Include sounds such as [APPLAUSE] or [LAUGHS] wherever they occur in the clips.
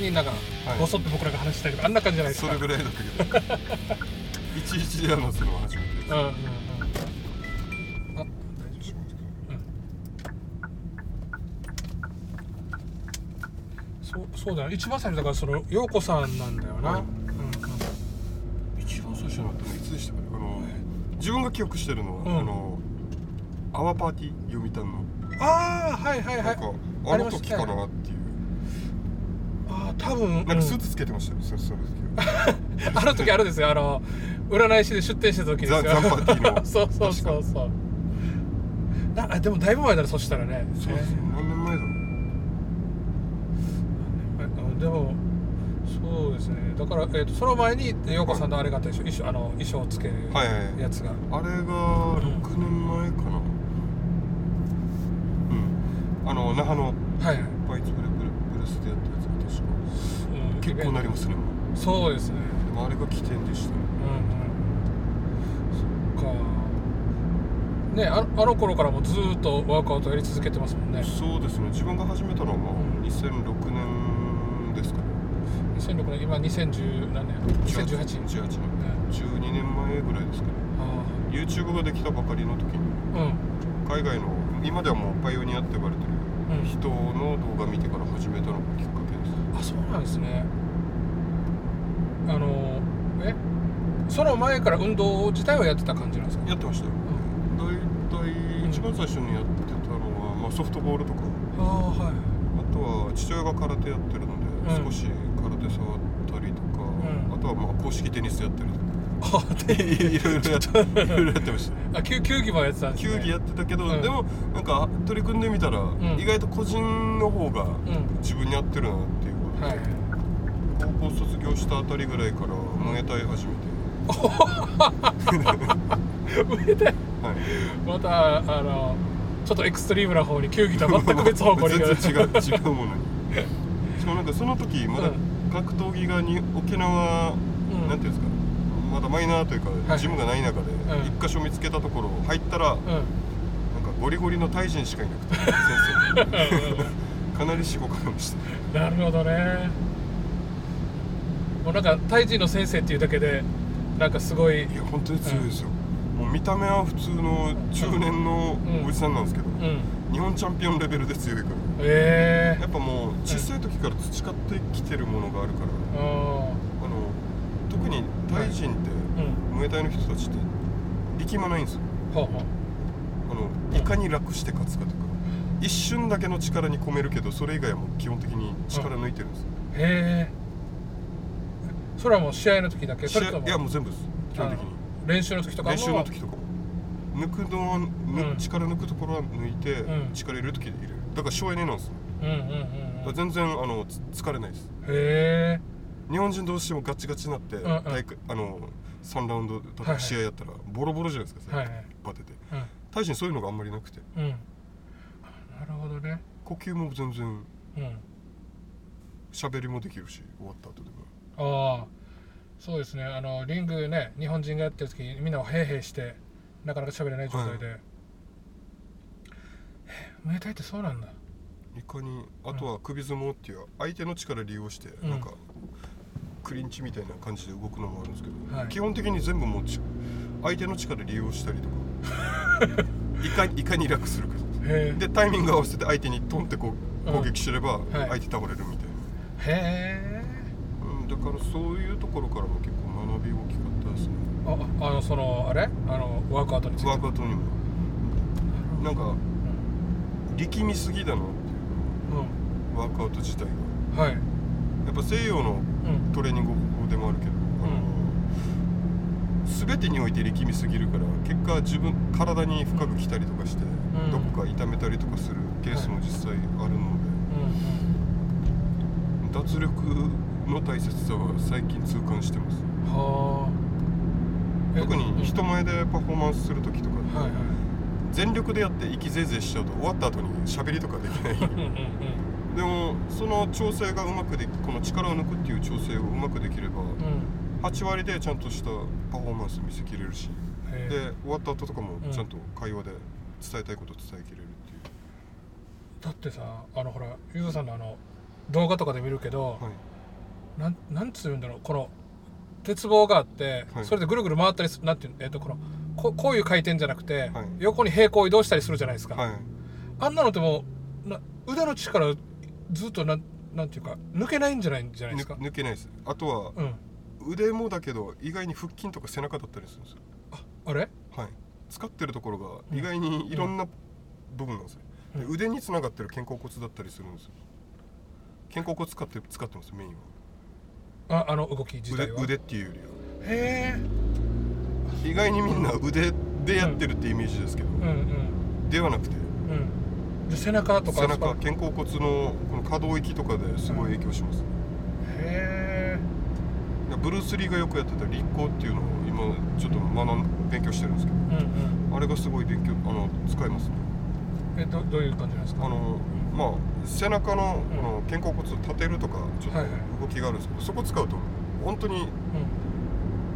になんかはい。ぼそっと僕らが話したりとかあんな感じじゃないですか。それぐらいだったけどいちいちで話すのは初めてですうんうんうん。あ大丈夫そうそうだよ。一番最初だからその陽子さんなんだよな、はい。うんうん。一番最初のいつでしたかね？あの自分が記憶してるのは、うん。あのアワーパーティー読谷の、ああはいはいはい。なんかああの時かなっていう多分なんかスーうんツつけてましたよ、そその時 [LAUGHS] あの時あるんですよ。あの占い師で出店した時ですよ。ザザンパーティーの。[LAUGHS] そうそうそうそう。なあでもだいぶ前だねそしたらね。そうですね。何年前だろう。うんでもそうですね。だから、えー、とその前に陽子さんのあれがあったでしょ。衣装あの衣装をつけるはいはいはい。やつが、あれが6年前かな。うん。あの那覇のはいはい、バイツブレブレブレスでやった結構なりますねそうですね。でもあれが起点でした。ねうんうん。そっか。ねああの頃からもずーっとワークアウトやり続けてますもんね。そうですね。自分が始めたのはまあうん2006年ですかね。2006年今2010何年2018年。18年。12年前ぐらいですかね。あ YouTube ができたばかりの時にあうん。海外の今ではもうパイオニアって呼ばれてるうん。人の動画見てから始めたのがきっかあそうなんですね。あのえ？その前から運動自体はやってた感じなんですか？やってましたよ。大体一番最初にやってたのは、まあ、ソフトボールとか。ああはい。あとは父親が空手やってるので、うん。少し空手触ったりとか、うん。あとはまあ公式テニスやったりとかあでいろいろやっていろいろやってました。あ球球技もやってたんですね。球技やってたけど、うん。でもなんか取り組んでみたら、ん。意外と個人の方がうん。自分に合ってるなってはい。高校卒業したあたりぐらいからムエタイ始めて、[LAUGHS] 上ではい、またあのちょっとエクストリームな方に球技とは全く別方向に。全然違う違うものに。[LAUGHS] しかもなんかその時まだうん。格闘技がに沖縄、うん。なんていうんですかまだマイナーというか、はい。ジムがない中でうん。一箇所見つけたところ入ったら、なんかうんゴリゴリのタイ人しかいなくて [LAUGHS] 先生かなりしごかれましたなるほどね。もうなんかタイ人の先生っていうだけでなんかすごいいや本当に強いですよ、もう見た目は普通の中年のうん。おじさんなんですけど、うん。日本チャンピオンレベルで強いからええやっぱもう小さい時から培ってきてるものがあるから、ああの特にタイ人って、あうん。ムエタイの人たちって力まないんですよ。はあはあのいかに楽して勝つかとか一瞬だけの力に込めるけどそれ以外はもう基本的に力抜いてるんですよ、あへえそれはもう試合の時だけ？それとも？いやもう全部です。基本的に。あの練習の時とかも？練習の時とかも。抜くのは、ぬうん。力抜くところは抜いて、うん。力入れる時で入れる。だから省エネなんですよ。うんうんうんだから全然あのつ疲れないです。へえ日本人どうしてもガチガチになって、んうん。大会あの3ラウンドとかはいはい。試合やったらボロボロじゃないですか、はいはい。バテて。うん。大臣そういうのがあんまりなくて。うんなるほどね。呼吸も全然うん。喋りもできるし終わった後でも。ああそうですね。あのリングね日本人がやってる時みんなをヘイヘイしてなかなか喋れない状態で、へえムエタイってそうなんだ。いかにあとは首相撲っていう相手の力利用して、うん。なんかクリンチみたいな感じで動くのもあるんですけど、はい。基本的に全部もうち相手の力利用したりとか。[LAUGHS] いかいかに楽するかでタイミング合わせて相手にトンってこううん。攻撃すればはい。相手倒れるみたいな、へえうん、だからそういうところからも結構学び大きかったですね。ああのそのあれ？あのワークアウトについて。ワークアウトにも。なんか力みすぎだなっていううワークアウト自体が。んはい。やっぱ西洋のうん。トレーニング方法でもあるけど、あの全てにおいて力みすぎるから結果自分体に深く来たりとかして、ん。どこか痛めたりとかするケースも実際あるのうん。で、脱力の大切さは最近痛感してます。特にうん。人前でパフォーマンスする時とかって、はいはい。全力でやって息ぜいぜいしちゃうと終わった後に喋りとかできない。[LAUGHS] でもその調整がうまくでこの力を抜くっていう調整をうまくできれば8割でちゃんとしたパフォーマンス見せきれるしで終わった後とかもうんちゃんと会話で伝えたいことを伝えきれるっていう、だってさあのほらゆずさんのあの動画とかで見るけど、はい。なんなんつうんだろうこの鉄棒があって、はい。それでぐるぐる回ったりするなんていうのえっ、とこのここういう回転じゃなくて、はい。横に平行移動したりするじゃないですか、はい。あんなのってもうな腕の力ずっとなんなんていうか抜けないんじゃないんじゃないですか。ぬ抜けないです。あとはうん腕もだけど意外に腹筋とか背中だったりするんですよ。あれ？はい。使ってるところがうん。意外にいろんな部分なんですよ、でうん。腕につながってる肩甲骨だったりするんですよ。肩甲骨使って使ってますメインは。ああの動き自腕体は？腕っていうよりは。へえ。意外にみんな腕でやってるってイメージですけど、うん。うん。ではなくて。うんで背中とか背中肩甲骨のこの可動域とかですごい影響します、へえブルース・リーがよくやってた立行っていうのを今ちょっと学ん勉強してるんですけどうんうん。あれがすごい勉強あの使えますね。えどどういう感じなんですか？あのまあ背中のこの肩甲骨を立てるとかちょっはいはいと動きがあるんですけど、そこ使うと本当に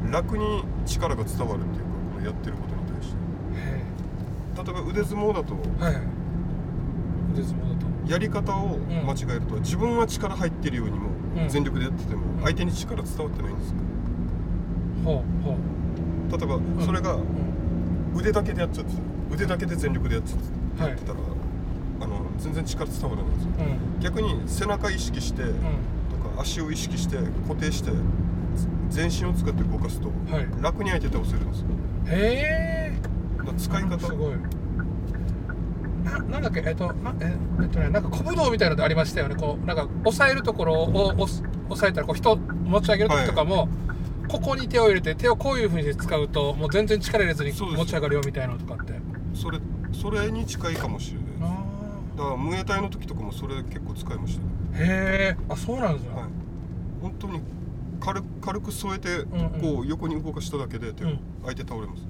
うん。楽に力が伝わるっていうかこのやってることに対して。へ例えば腕相撲だとえはいはい。腕相撲だと。やり方を間違えると、自分は力入ってるようにも、うん。全力でやっててもん。相手に力伝わってないんですよ。ほうほう。例えばそれがうん。腕だけでやっちゃってた腕だけで全力でやっちゃってはい。やってたら、あの全然力伝わらないんですよ。うん。逆に背中意識して、うん。とか足を意識して固定して全身を使って動かすと、はい。楽に相手倒せるんですよ。へえだから使い方すごい。ななんだっけえっとなええっとねなんか小武道みたいなのでありましたよね。こうなんか押さえるところを押さえたらこう人持ち上げる時とかも、ここに手を入れて手をこういうふうに使うともう全然力入れずに持ち上がるよみたいなのとかって。それそれに近いかもしれないです。あだからムエタイの時とかもそれ結構使いました。へえあそうなんですよ、はい。本当に軽く軽く添えて、こう横に動かしただけで手をうん。相手倒れます、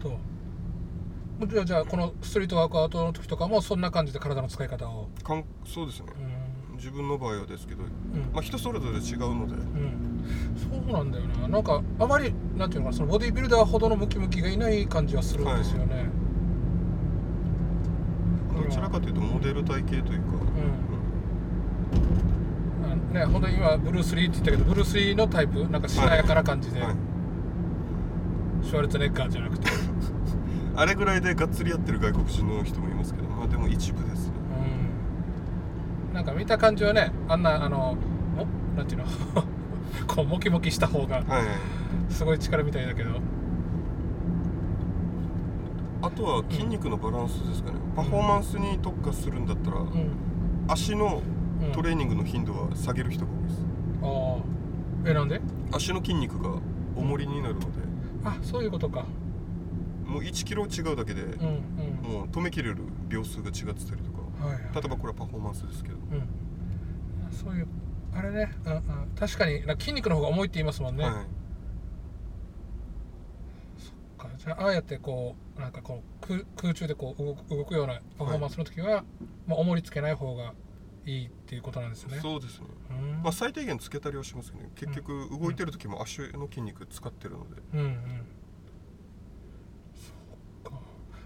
とじゃあじゃあこのストリートワークアウトの時とかもそんな感じで体の使い方を。かんそうですね。うん。自分の場合はですけど、うん。まあ、人それぞれ違うので。うん、そうなんだよな。なんかあまりなんていうのかなそのボディービルダーほどのムキムキがいない感じはするんですよね、どちらかというとモデル体型というか、うん。あね本当に今ブルース・リーって言ったけどブルース・リーのタイプ？なんかしなやかな感じで、はい。シュワルツェネッガーじゃなくて、あれぐらいでがっつりやってる外国人の人もいますけどまあでも一部ですね。うん、なんか見た感じはねあんなあのもなんていうの？[LAUGHS] こうモキモキした方がはいすごい力みたいだけど。あとは筋肉のバランスですかね、パフォーマンスに特化するんだったら、うん。足のうんトレーニングの頻度は下げる人が多いです。ああえなんで？足の筋肉が重りになるので。あそういうことかもう1キロ違うだけで、うんうん。もう止めきれる秒数が違ってたりとか。はいはい。例えばこれはパフォーマンスですけど、うん、そういうあれね、うんうん、確かに筋肉の方が重いって言いますもんね、はい。か。じゃあああやってこうなんかこう空空中でこう動く動くようなパフォーマンスの時は、まあ、重りつけない方がいいっていうことなんですね。そうですね、うん。まあ、最低限つけたりはしますけど、ね、結局動いてる時も足の筋肉使ってるので、うんうん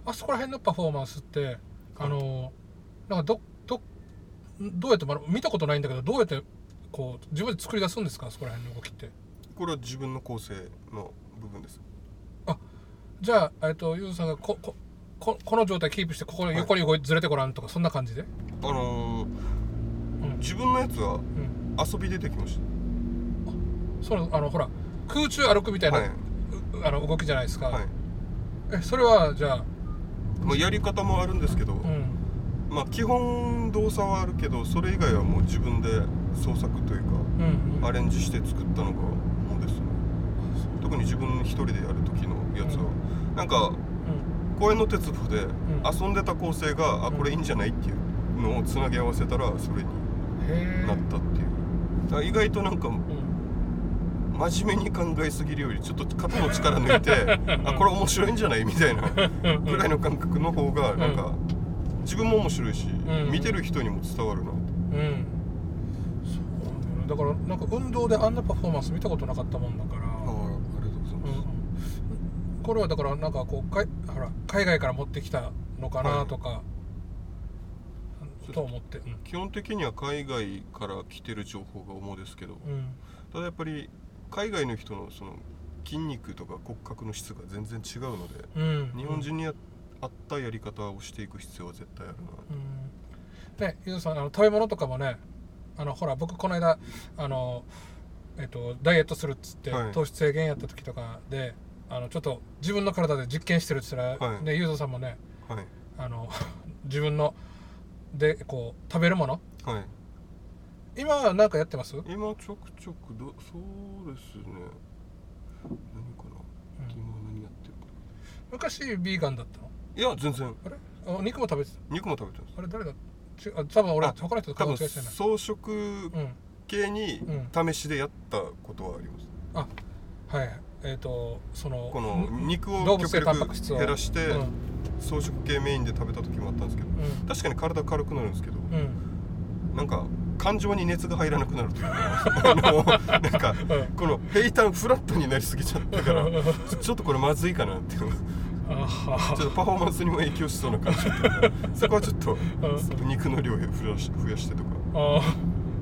あそこら辺のパフォーマンスってあのなんかどどどうやってまだ見たことないんだけどどうやってこう自分で作り出すんですか？そこら辺の動きって。これは自分の構成の部分です。じゃあ、えっと、ゆずさんがここここの状態キープしてここの横に動いずれてごらんとかそんな感じで、あのーうん。自分のやつはうん、遊びでできましその？あのほら空中歩くみたいな、たはい。うあの動きじゃないですか、はい。えそれはじゃあ、まあ、やり方もあるんですけど、うん、まあ基本動作はあるけどそれ以外はもう自分で創作というかうんうん。アレンジして作ったのがもうですね。特に自分一人でやる時のやつは、なんかうん。公園の鉄棒でん。遊んでた構成が、あこれいいんじゃないっていうのをつなぎ合わせたらそれになったっていう。意外となんかうん真面目に考えすぎるよりちょっと肩の力抜いてあこれ面白いんじゃないみたいなぐらいの感覚の方がなんか自分も面白いし、ん。見てる人にも伝わるな。うん。そうだよね。だからなんか運動であんなパフォーマンス見たことなかったもんだから、ああありがとうございうん。ます、これはだからなんかこうかいほら海外から持ってきたのかなとか、と思って。うん。基本的には海外から来てる情報が主ですけど。うん。ただやっぱり海外の人のその筋肉とか骨格の質が全然違うのでうん。日本人にあ合ったやり方をしていく必要は絶対あるな。うん。ねゆずさんあの食べ物とかもねあのほら僕この間あのえっとダイエットするっつって、はい。糖質制限やった時とかであのちょっと自分の体で実験してるっつったら、はい。ねゆずさんもねはい。あの [LAUGHS] 自分のでこう食べるものはい今は何かやってます、うん今ちょくちょくどそうですね。何かな？今何やってるか。昔ビーガンだったの？いや全然。あれ？あ肉も食べてた肉も食べてます。あれ誰だ？ちあ多分俺あ他の人と顔違いしてない。草食うん。系にう試しでやったことはあります、あはい。えっ、とそのこのうん肉を極力タンパク質を。減らしてうん。草食系メインで食べた時もあったんですけどうん。確かに体軽くなるんですけどうん。なんか感情に熱が入らなくなるという。か [LAUGHS] あのなんかこの平坦フラットになりすぎちゃったからちょっとこれまずいかなっていう。ちょっとパフォーマンスにも影響しそうな感じだったからそこはちょっと肉の量を増やし増やしてとか。あ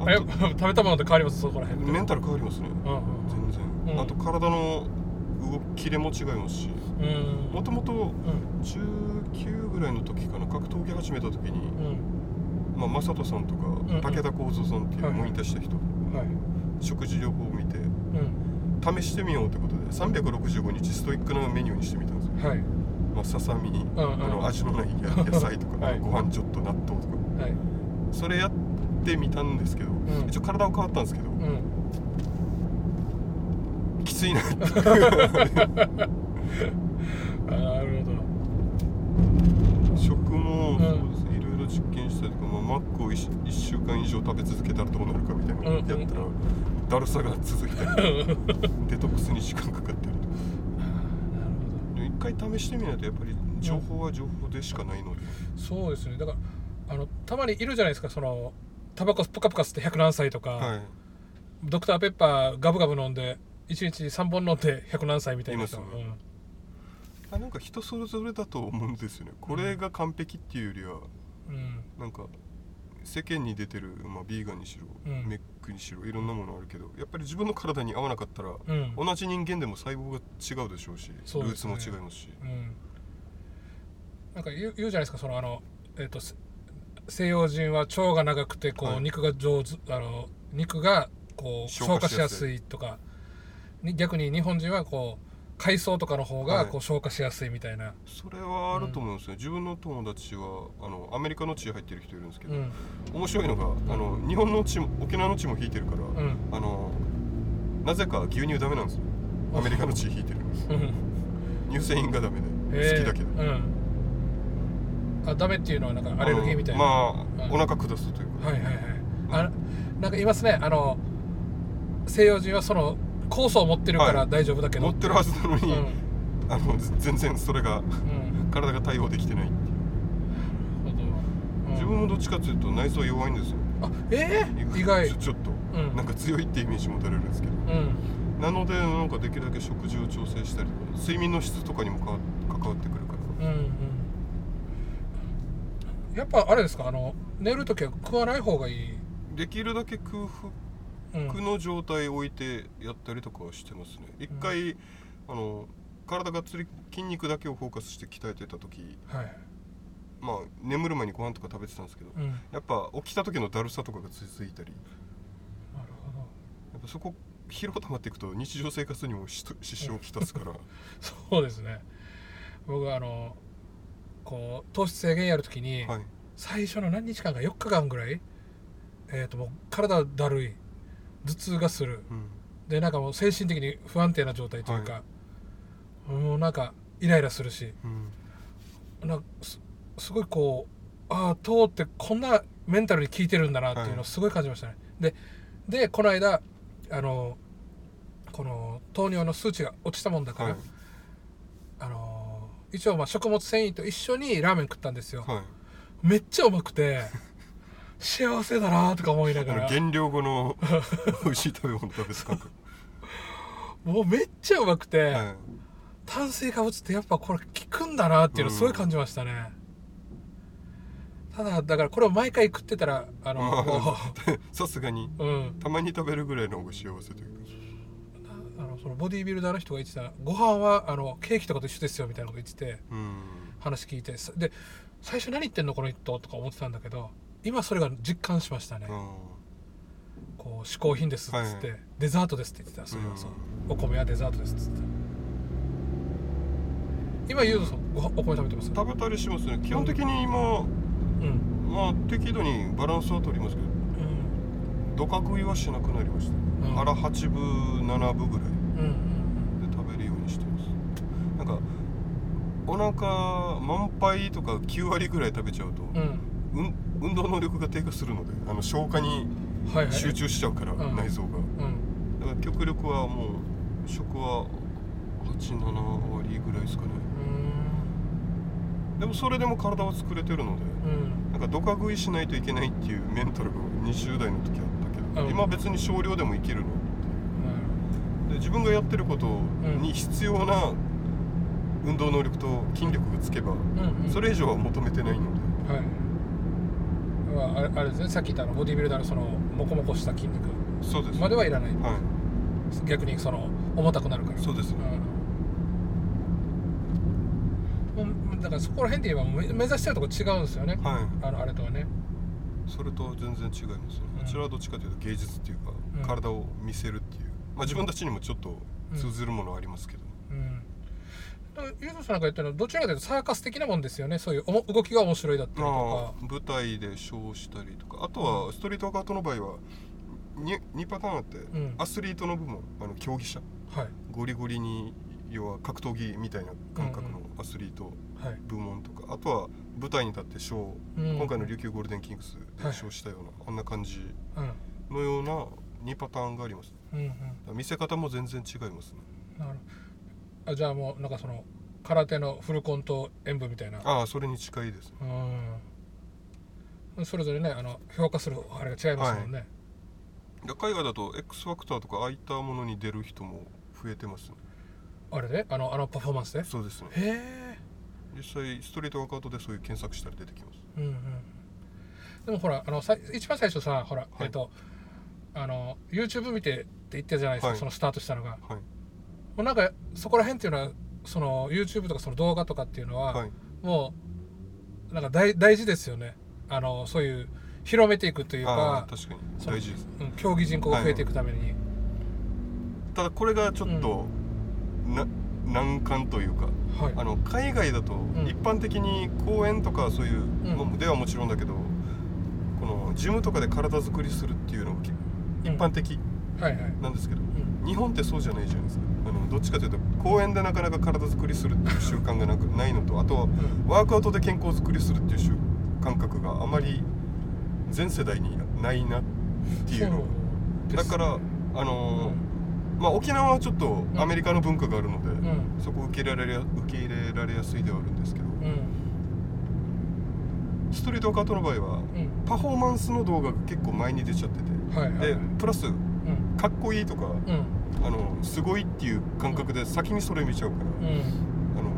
あ食べたもので変わります？そこら辺メンタル変わりますね。全然、うん。あと体の動きキレも違いますし。うん。もともとうん。19ぐらいの時かな格闘技始めた時に、うんまあ、正人さんとか、武田幸三さんっていうはいモニターした人、はい。食事療法を見てうん。試してみようってことで365日ストイックなメニューにしてみたんですよ、はい。まあ、ささみ、うんうん。あの味のない野野菜とか、[LAUGHS] はい。ご飯ちょっと納豆とか。はい。それやってみたんですけど、ん。一応体は変わったんですけど、うん。きついなって [LAUGHS] あなるほど食もんそうですねいろいろ実験したりとか、まあ、マックを 1, 週間以上食べ続けたらどうなるかみたいなのやったら、うんだるさが続いたり [LAUGHS] デトックスに時間かかったりとか。なるほで一回試してみないとやっぱり情報は情報でしかないので、どそうですね。だからあのたまにいるじゃないですか。そのタバコプカプカ吸って100何歳とか、はい。ドクターペッパーガブガブ飲んで1日3本飲んで100何歳みたいな人。あなんか人それぞれだと思うんですよね。これが完璧っていうよりはうん。うんなんか世間に出てる、まあ、ビーガンにしろ、うん。メックにしろいろんなものあるけどやっぱり自分の体に合わなかったら、うん。同じ人間でも細胞が違うでしょうしルーツそうですね。も違いますし。うん。なんか言う言うじゃないですかそのあの、えっとせ西洋人は腸が長くてこう、はい。肉が上手あの肉がこう消消化しやす化しやすいいとか。に逆に日本人はこう海藻とかの方がはい。こう消化しやすいみたいな、それはあると思うんですよ、自分の友達はあのアメリカの血入ってる人いるんですけど、うん。面白いのがあの日本の血も沖縄の血も引いてるから、うん。あのなぜか牛乳ダメなんですよ。アメリカの血引いてるうん。乳製品がダメで、え。ー好きだけど。うん。あダメっていうのはなんかアレルギーみたいな。まあ、うん。お腹下すというか、はいはいはい。あなんかいますね。あの西洋人はその酵素を持ってるからはい。大丈夫だけど、持ってるはずなのに、うん。あのぜ全然それがうん。体が対応できてないっていう。自分もどっちかというと内臓弱いんですよ。あえー、意外。ちょっと、うん。なんか強いってイメージ持たれるんですけど。うん。なのでなんかできるだけ食事を調整したりとか睡眠の質とかにもかわ関わってくるから。うんうん。やっぱあれですか？あの寝るときは食わない方がいい、できるだけ空うん、腹の状態を置いてやったりとかはしてますね。一回、あの体がっつり筋肉だけをフォーカスして鍛えてた時はい。まあ眠る前にご飯とか食べてたんですけど、うん。なやっぱ起きた時のだるさとかが続いたり。るほど。やっぱそこ疲労溜まっていくと日常生活にも支障をきたすから。[LAUGHS] そうですね。僕はあのこう糖質制限やるときに、はい。最初の何日間か4日間ぐらいえっ、ともう体だるい頭痛がする。うん。でなんかもう精神的に不安定な状態というか、もうなんかイライラするしうん。なんかすすごいこうああ糖ってこんなメンタルに効いてるんだなっていうのはい。をすごい感じましたね、ででこの間あのこの糖尿の数値が落ちたもんだから、はい。あの一応まあ食物繊維と一緒にラーメン食ったんですよ、はい。めっちゃうまくて幸せだなとか思いなあがら。の減量後の [LAUGHS] 美味しい食べ物食べた感覚もうめっちゃうまくて、はい。炭水化物ってやっぱこれ効くんだなっていうのすごい感じましたね、ただだからこれを毎回食ってたらあの [LAUGHS] も [LAUGHS] さすがに。う、うん、たまに食べるぐらいの方が幸せというか。あのそのボディービルダーの人が言ってたご飯はあのケーキとかと一緒ですよみたいなこと言っててうん。話聞いてさで最初何言ってんのこの人とか思ってたんだけど今それが実感しましたね、うん。こう嗜好品ですっつって、はいデザートですって言ってた。それはそう。お米はデザートですっつって。今ゆうぞさんごお米食べてます？食べたりしますね。基本的に今うん。まあ適度にバランスは取りますけどうん。どか食いはしなくなりました、うん。腹8分7分ぐらいうんで食べるようにしてます。なんかお腹満杯とか9割ぐらい食べちゃうと、うん運動能力が低下するのであの消化にはいはい。集中しちゃうから、うん。内臓が。うん。だから極力はもう食は87割ぐらいですかね。でもそれでも体は作れてるのでうん。なんかどか食いしないといけないっていうメンタルが20代の時あったけど、うん。今別に少量でもいけるの。うん。で自分がやってることに必要な運動能力と筋力がつけば、それ以上は求めてないので。はいまああれあれですねさっき言ったあのボディビルダーのそのモコモコした筋肉。そうです。まではいらない。は逆にその重たくなるから。いそうです。ね、うん。もうだからそこら辺で言えばめ目指してるとこ違うんですよね。はい。あのあれとはね。それと全然違います。ね、うん。あちらはどっちかというと芸術っていうか、うん。体を見せるっていう。まあ自分たちにもちょっと通ずるものはありますけど、うん。だからゆうとさんなんか言ったのはどちらかというとサーカス的なもんですよね。そういうおも動きが面白いだったりとまあ舞台でショーしたりとかあとはストリートアウトの場合は 2, 2パターンあって、ん。アスリートの部門あの競技者。かはい。ゴリゴリに要は格闘技みたいな感覚のアスリートはい。部門とか、あとは舞台に立ってショー、うん。今回の琉球ゴールデンキングスでショーしたような、あんな感じうん。のような2パターンがあります。うんうん。見せ方も全然違いますね。なるあじゃあもうなんかその空手のフルコント演舞みたいな。ああそれに近いですね。うん。それぞれねあの評価するあれが違いますもんね、で海外だと X ファクターとかああいったものに出る人も増えてますね。あれで？あのあのパフォーマンスで？そうですね。へえ。実際ストリートワークアウトでそういう検索したら出てきます。うんうん。でもほらあのさ一番最初さほら、い。えっとあの YouTube 見てって言ってたじゃないですか、はい。そのスタートしたのが。はい。もうなんかそこら辺っていうのはその YouTube とかその動画とかっていうのは、はい。もうなんか大大事ですよね。あのそういう広めていくというか確かに。大事です。うん、競技人口が増えていくために、ただこれがちょっと、な難関というかはい。あの海外だとん。一般的に公園とかそういう、ん。まあではもちろんだけどこのジムとかで体作りするっていうのがき一般的はいはい、なんですけど、うん。日本ってそうじゃないじゃないですかあのどっちかというと公園でなかなか体作りするっていう習慣がなくないのとあとワークアウトで健康作りするっていう習感覚があまり全世代にないなっていうの。だからあのーまあ沖縄はちょっとアメリカの文化があるので、うん。そこ受け入れられ受け入れられやすいではあるんですけどうん。ストリートワートの場合はうん。パフォーマンスの動画が結構前に出ちゃっててはいはい。でプラスうん。かっこいいとかうんあのすごいっていう感覚で先にそれ見ちゃうから、うん。あの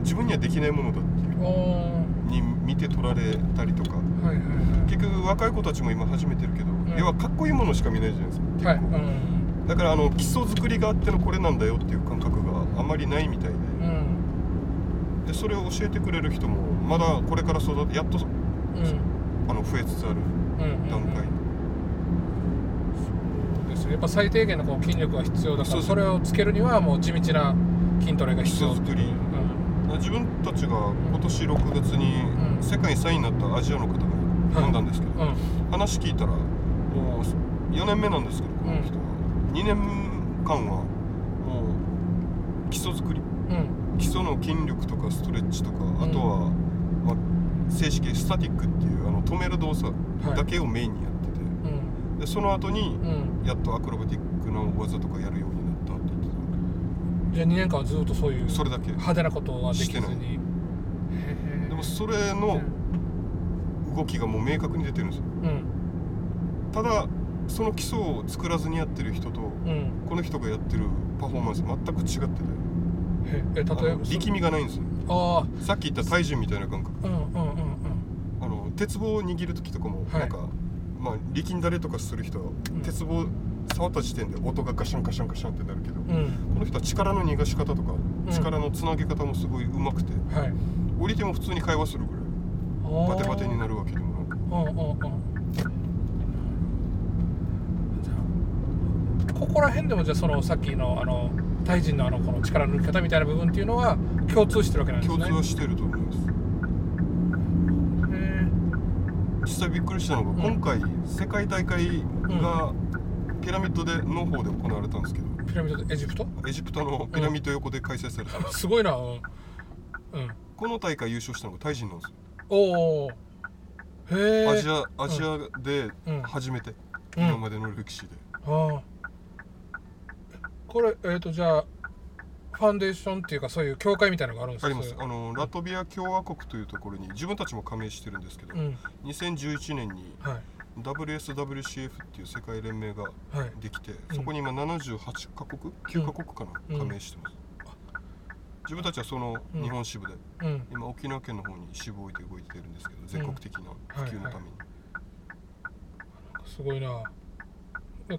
自分にはできないものだっていうに見て取られたりとか。はいはいはい。結局若い子たちも今始めてるけど、ん。要はかっこいいものしか見ないじゃないですか結構、はいうん。だからあの基礎作りがあってのこれなんだよっていう感覚があまりないみたいで。うん。でそれを教えてくれる人もまだこれから育てやっとうん。あの増えつつあるうん。段階、ですやっぱ最低限のこう筋力が必要だからそれをつけるにはもう地道な筋トレが必要。作り。うん。自分たちが今年6月にうん。世界3位になったアジアの方が呼んだんですけど、うん話聞いたらもう4年目なんですけどこの人は、2年間はもう基礎作り。うん。基礎の筋力とかストレッチとか、あとは、まあ、正式スタティックっていうあの止める動作だけをメインにやってて、うんでその後にうん。やっとアクロバティックな技とかやるようになったって言ってじゃあ2年間はずっとそういうたそれだけ。派手なことはできずに。でもそれの動きがもう明確に出てるんですよ。うん。ただその基礎を作らずにやってる人とうん。この人がやってるパフォーマンス全く違ってて。ええ例えば力みがないんですよ。あさっき言った体重みたいな感覚。あうんうんうんうん。あの鉄棒を握る時とかも、はい。なんかまあ力んだりとかする人は、ん。鉄棒触った時点で音がガシャンガシャンガシャンってなるけど、うん。この人は力の逃がし方とか、うん。力のつなげ方もすごい上手くてはい。降りても普通に会話するぐらいバテバテになるわけでもなく。ここら辺でもじゃあそのさっきのあのタイ人のあのこの力の抜き方みたいな部分っていうのは共通してるわけなんですね。共通はしてると思いますへ実際びっくりしたのが、ん。今回世界大会がピラミッドでの方で行われたんですけど。ーピラミッドエジプト？エジプトのピラミッド横で開催された、す。ごいな。うん、うん、この大会優勝したのがタイ人なんですよ。おおへえアジアアジアでうん初めて、うん。今までの歴史で、ああこれえっ、とじゃあファンデーションっていうかそういう協会みたいなのがあるんですかあります。あのラトビア共和国というところに自分たちも加盟してるんですけど、うん。2011年にはい。WSWCF っていう世界連盟がはい。できて、ん。そこに今78カ国9カ国かな、うん。加盟してます、自分たちはその日本支部で、うん。今沖縄県の方に支部を置いて動いてるんですけど全国的な普及のために、すごいな。で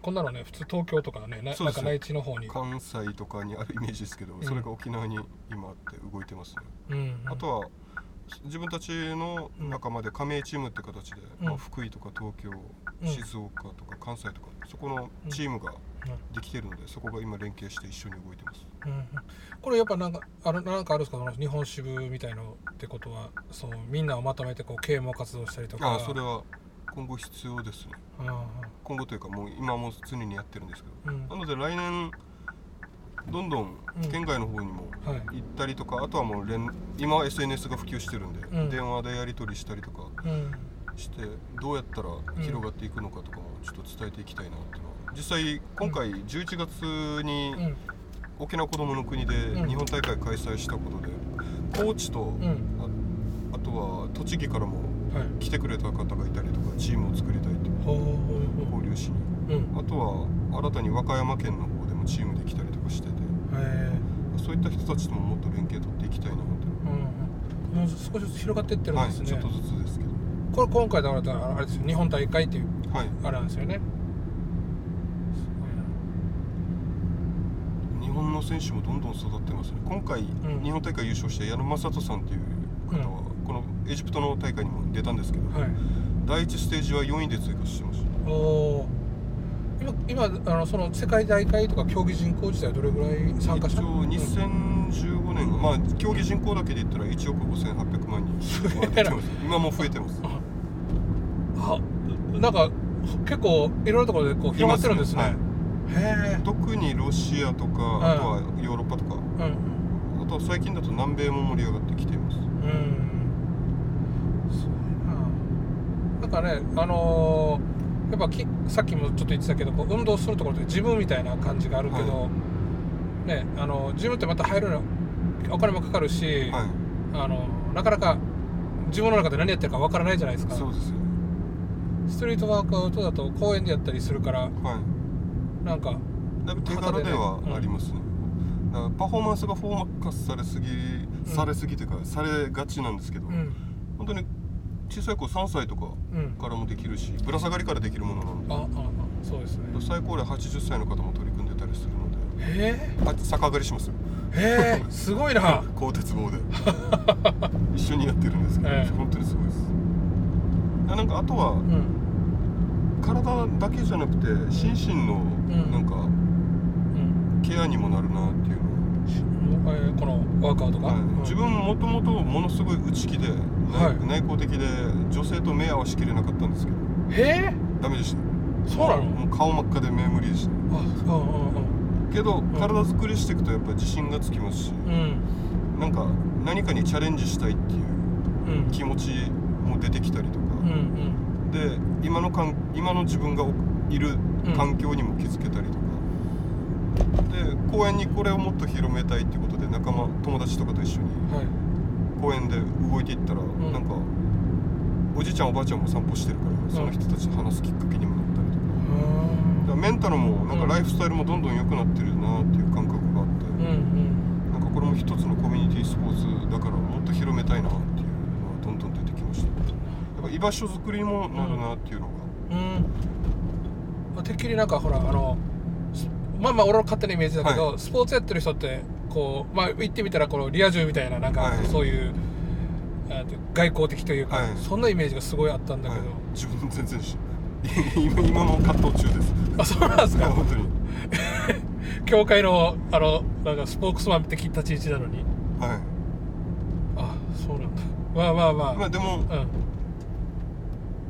こんなのね普通東京とかねなそうです。なんか内地の方に。関西とかにあるイメージですけど、ん。それが沖縄に今あって動いてますね、うんあとは自分たちの仲間で加盟チームって形で、うん。まあ、福井とか東京、うん。静岡とか関西とかそこのチームができてるので、そこが今連携して一緒に動いてます。うんうん。これやっぱなんかあるなんかあるんですか？その日本支部みたいのってことはそうみんなをまとめてこう啓蒙活動したりとか。ああそれは今後必要ですね。あ今後というかもう今も常にやってるんですけど。あうん。なので来年どんどんうん。県外の方にもはい。行ったりとか、あとはもう連今は SNS が普及してるんで、うん。電話でやり取りしたりとかうん。してどうやったら広がっていくのかとかもちょっと伝えていきたいなっていうのは。実際今回11月にうん。沖縄子どもの国でうん。日本大会開催したことで高知とうん。ああとは栃木からもはい来てくれた方がいたりとかチームを作りたいと。交流しに。あとは新たに和歌山県の方でもチームできたりとかしてて。そういった人たちとももっと連携取っていきたいなとうんうん。もう少しずつ広がっていってるんはいですね、ちょっとずつですけど。これ今回だからあれですよ。日本大会っていうはい。あれなんですよね。日本の選手もどんどん育ってますね。今回、ん。日本大会優勝した矢野正人さんっていう方は、エジプトの大会にも出たんですけど、はい。第1ステージは4位で通過してましたおお今今あのその世界大会とか競技人口自体はどれぐらい参加した？一応2015年まあ競技人口だけで言ったら1億5800万人は出てます。今も増えてます。あなんか結構いろいろなところでこう広がってるんですね。はい。特にロシアとか、はい。あとはヨーロッパとか。うん。あとは最近だと南米も盛り上がってきています。うんすごいななんかねあのーやっぱきさっきもちょっと言ってたけどこう運動するところでジムみたいな感じがあるけど、ねあのジムってまた入るのお金もかかるし、はい。あのなかなか自分の中で何やってるかわからないじゃないですか。そうですよ。ストリートワークアウトだと公園でやったりするからはい。なんかだいぶ手軽ではありますね、だからパフォーマンスがフォーマカスされすぎ、されすぎというかされがちなんですけど、うん。本当に小さい子3歳とかうん。からもできるしぶら下がりからできるものなのであああそうですね。最高齢80歳の方も取り組んでたりするので。へあ逆上がりしますよ。えへえすごいな。[LAUGHS] 鋼鉄棒で。[LAUGHS] 一緒にやってるんですけど、ええ。本当にすごいです。あなんかあとはうん。体だけじゃなくて心身のん。なんかうん。ケアにもなるなっていうのはえーこのワークアウトが、はい。うん。自分もともとものすごい内気で、はい。内向的で女性と目合わしきれなかったんですけど。へえ？ダメでした。そうなの？もう顔真っ赤で目無理でしたあうんうんけどん。体作りしていくとやっぱり自信がつきますし、うん。なんか何かにチャレンジしたいっていう気持ちも出てきたりとか、うんうん。で今のかん今の自分がいる環境にも気づけたりとか、で公園にこれをもっと広めたいっていうことで仲間友達とかと一緒にはい公園で動いていったら、ん。なんかおじいちゃんおばあちゃんも散歩してるから、その人たちと話すきっかけにもなったりとか。メンタルもなんかライフスタイルもどんどん良くなってるなっていう感覚があって、うんうん。なんかここれも一つのコミュニティスポーツだからもっと広めたいなっていうのがどんどん出てきました。やっぱ居場所作りにもなるなっていうのが、うん。まあてっきりなんかほらあのすまあまあ俺の勝手なイメージだけど、はスポーツやってる人ってこうまあ言ってみたらこのリア充みたいななんかはい。そういう、あ外交的というか、はい。そんなイメージがすごいあったんだけど、はい。自分全然し今今も葛藤中です。あそうなんですか？本当に。[LAUGHS] 教会のあのなんかスポークスマン的立ち位置なのに。はい。あそうなんだ。まあまあまあ、まあでもうん。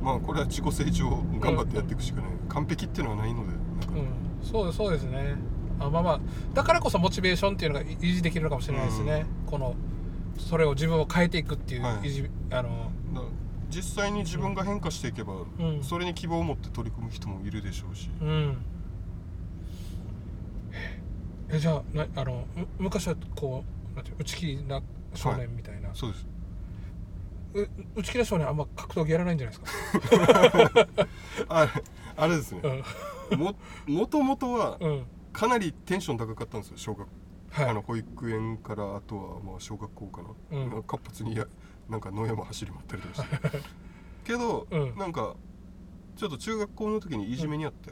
まあこれは自己成長頑張ってやっていくしかない、完璧っていうのはないのでうん、そうそうですねあまあまあだからこそモチベーションっていうのが維持できるのかもしれないですね、このそれを自分を変えていくっていうはい。維持、あのだから実際に自分が変化していけば、うん。それに希望を持って取り組む人もいるでしょうし、うん。えじゃあなあのむ昔はこうなんていう内気な少年みたいな、そうです。う内気な少年あんま格闘技やらないんじゃないですか？[LAUGHS] あれあれですね。うん。ももともとはうんかなりテンション高かったんですよ小学、はい。あの保育園からあとはまあ小学校かな、うん。活発にやなんか野山走り回ったりとかして。[LAUGHS] けど、うん。なんかちょっと中学校の時にいじめにあって、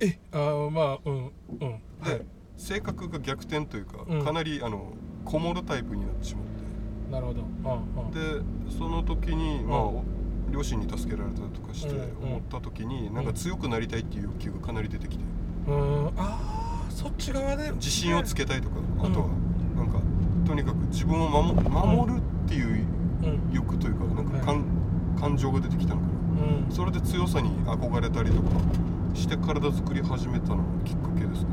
えあーまあうんうん。はでい。性格が逆転というか、うん。かなりあのこもるタイプになってしまって。なるほど。うんうん。でその時に、まあうん両親に助けられたりとかしてうんうん。思った時に、なんか強くなりたいっていう欲求がかなり出てきて、うん。ああそっち側で自信をつけたいとか、うん。あとはなんかとにかく自分を守守るっていううん。欲というかなんか感,、感情が出てきたのかな。うん。それで強さに憧れたりとかして体作り始めたのがきっかけですね。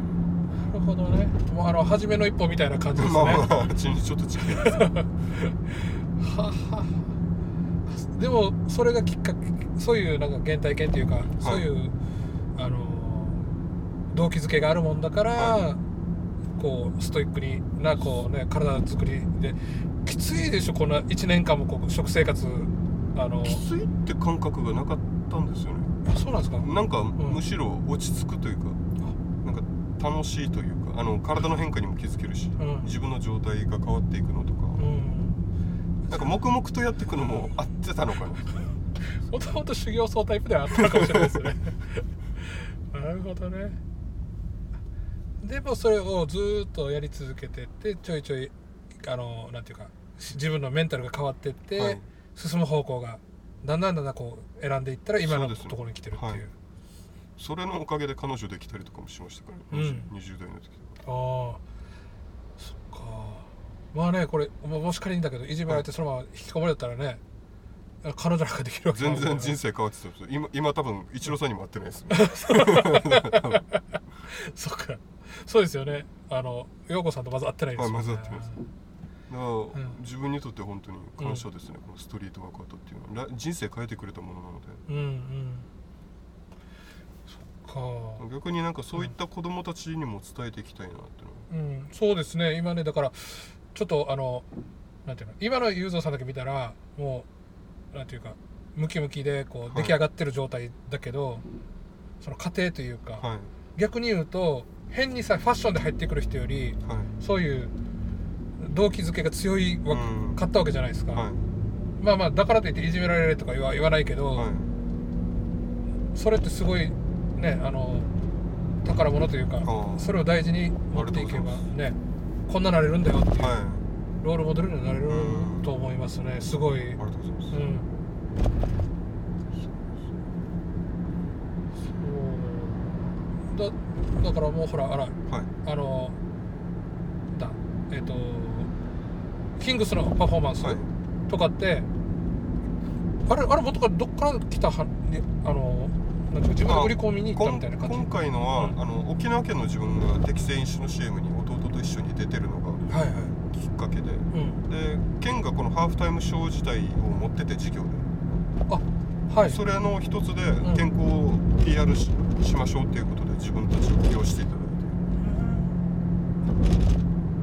なるほどね。もうあの初めの一歩みたいな感じですね。まあまあちょっと近いです。ははでもそれがきっかけそういうなんか原体験というか、そういう動機づけがあるもんだから、はこうストイックになこうね体作りできついでしょこんな1年間もこう食生活。あのきついって感覚がなかったんですよね。あそうなんですか？なんかん。むしろ落ち着くというか、なんか楽しいというかあの体の変化にも気づけるし、うん。自分の状態が変わっていくのとか、うん。なんか黙々とやっていくのも合ってたのかな。もともと修行僧タイプではあったのかもしれないですね。[LAUGHS] なるほどねでもそれをずーっとやり続けてってちょいちょいあのなんていうかし自分のメンタルが変わってって、はい。進む方向がだんだんだんだんこう選んでいったら今のところに来てるっていう。はい。それのおかげで彼女できたりとかもしましたから、うん。20代の時。ああそっか。まあねこれももし仮にだけどいじめられてそのまま引きこもりだったらね彼女なんかできるわけ全然人生生変わってた今今多分一郎さんにも会ってないです [LAUGHS] そっかそうですよね。あの陽子さんとまず会ってないですよね。はいまず会ってないです。だから、ん。自分にとって本当に感謝ですね、このストリートワークアウトっていうのは。ら人生変えてくれたものなので。うんうん。そっか。逆になんかそういった子供たちにも伝えていきたいなっていうのは、うん。そうですね。今ねだからちょっとあのなんていうの？今の雄三さんだけ見たらもうなんていうかムキムキでこうい。出来上がってる状態だけど、その過程というか、はい。逆に言うと変にさファッションで入ってくる人よりはい。そういう動機づけが強いわ、うん。かったわけじゃないですか、はい。まあまあだからといっていじめられるとか言わ言わないけど、はい。それってすごいねあの宝物というかそれを大事に持っていけばねこんななれるんだよっていう、はい。ロールモデルになれるうん。と思いますね。すごい、ありがとうございます、うんそうだだからもうほらあらはい。あのだえっ、とキングスのパフォーマンスはい。とかって、あれあれ元からどっから来たはにあのなん自分で売り込みに行ったみたいな感じ？今回のは、うん。あの沖縄県の自分が適正飲酒の CM に弟と一緒に出てるのがはいはい。きっかけで。うん。で県がこのハーフタイムショー自体を持ってて授業で、あはい。それの一つでん。健康を PR ししましょうっていうことで自分たちを起用していただいて。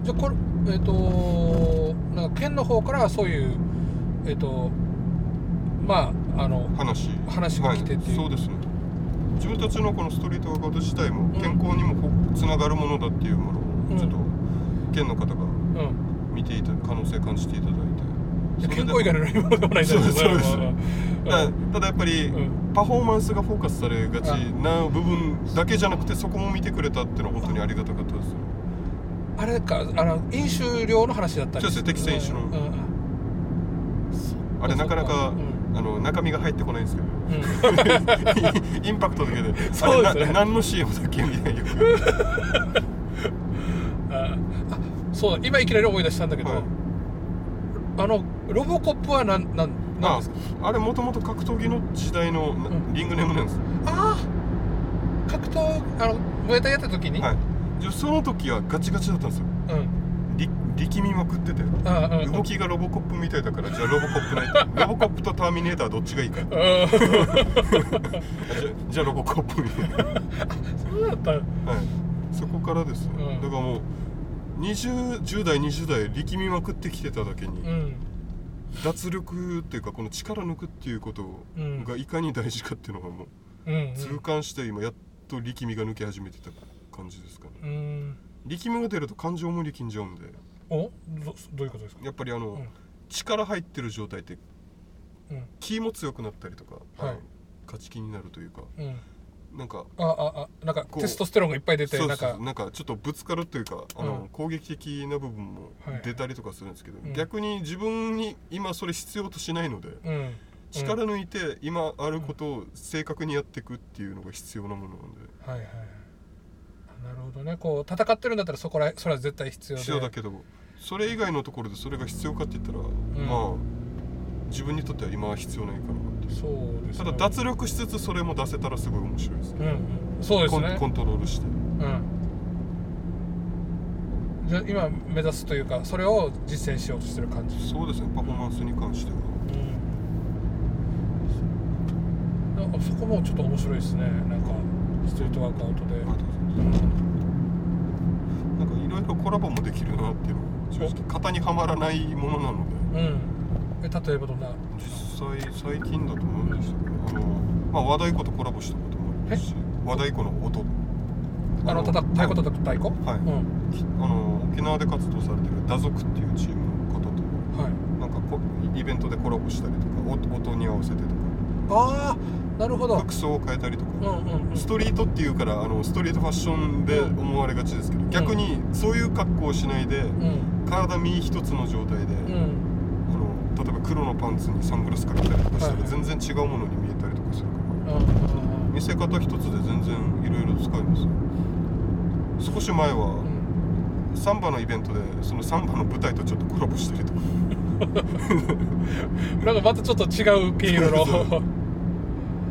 じゃあこれえっ、となんか県の方からそういうえっ、とまああの話。話が来てっていう。はい、そうですね。自分たちのこのストリートワークアウト自体もん。健康にもつながるものだっていうものをちょっと県の方がうん。見ていた可能性感じていただいて。いや健康以外の飲み物でもないんだけど。そうですただやっぱり、うん。パフォーマンスがフォーカスされがちな部分だけじゃなくてそこも見てくれたっていうのは本当にありがたかったですあれかあの飲酒量の話だったりそうです適正飲酒のあれなかなか、うん。あの中身が入ってこないんですけど。うん。[LAUGHS] インパクトだけで。そうですね。何の CM だっけみたいな。ああそうだ。今いきなり思い出したんだけど、はい。あのロボコップは何なんなんあですか？あれもともと格闘技の時代のリングネームなんです、ああ格闘あのムエタイやった時に、はい。じゃあその時はガチガチだったんですよ。うん。り力みまくってて。動きがロボコップみたいだからじゃあロボコップないと。[LAUGHS] ロボコップとターミネーターどっちがいいか。[LAUGHS] [LAUGHS] じゃあロボコップみたいな。そうだったはい、そこからですね、うん。だからもう20 10代20代力みまくってきてただけに、うん脱力っていうかこの力抜くっていうことうん。がいかに大事かっていうのがもう痛感して今やっと力みが抜け始めてた感じですかね。うん。力みが出ると感情も力んじゃうんで。お？どどういうことですか？やっぱりあの、うん。力入ってる状態ってうん。気も強くなったりとか、はい。勝ち気になるというか。うんなんかあああなんかテストステロンがいっぱい出てなんかそうなんか。ちょっとぶつかるというかあの、うん。攻撃的な部分もはい。出たりとかするんですけど、うん。逆に自分に今それ必要としないので、うん。力抜いて今あることを正確にやっていくっていうのが必要なものなんで。はいはいなるほどね。こう戦ってるんだったらそこらそれは絶対必要で。必要だけどそれ以外のところでそれが必要かって言ったら、ん。まあ自分にとっては今は必要ないかなそうですね。ただ脱力しつつそれも出せたらすごい面白いですね、うんうん。そうですね。コントロールして。うん。じゃあ今目指すというかそれを実践しようとしてる感じ。そうですね。パフォーマンスに関しては。うん。あそこもちょっと面白いですね。なんかストリートワークアウトで、うん。なんかいろいろコラボもできるなっていうのが正直型にはまらないものなので。うんえ例えばどんな？実際最近だと思うんでしたけ？どあの、まあ、和太鼓とコラボしたこともありますし和太鼓の音。あのたた太鼓叩く太鼓？はい、うん。きあの沖縄で活動されてるダ族っていうチームの方とはい。なんかこイベントでコラボしたりとか音音に合わせてとか。ああなるほど。服装を変えたりとか、うんうんうん。ストリートっていうからあのストリートファッションでうん思われがちですけど、逆にそういう格好をしないで、うん。体身一つの状態で、うん例えば黒のパンツにサングラスかけたりとかしたはいら全然違うものに見えたりとかするから、うん。見せ方一つで全然いろいろ使えますよ。少し前は、うん。サンバのイベントでそのサンバの舞台とちょっとコラボしたりと。か [LAUGHS] なんかまたちょっと違うピン色そうの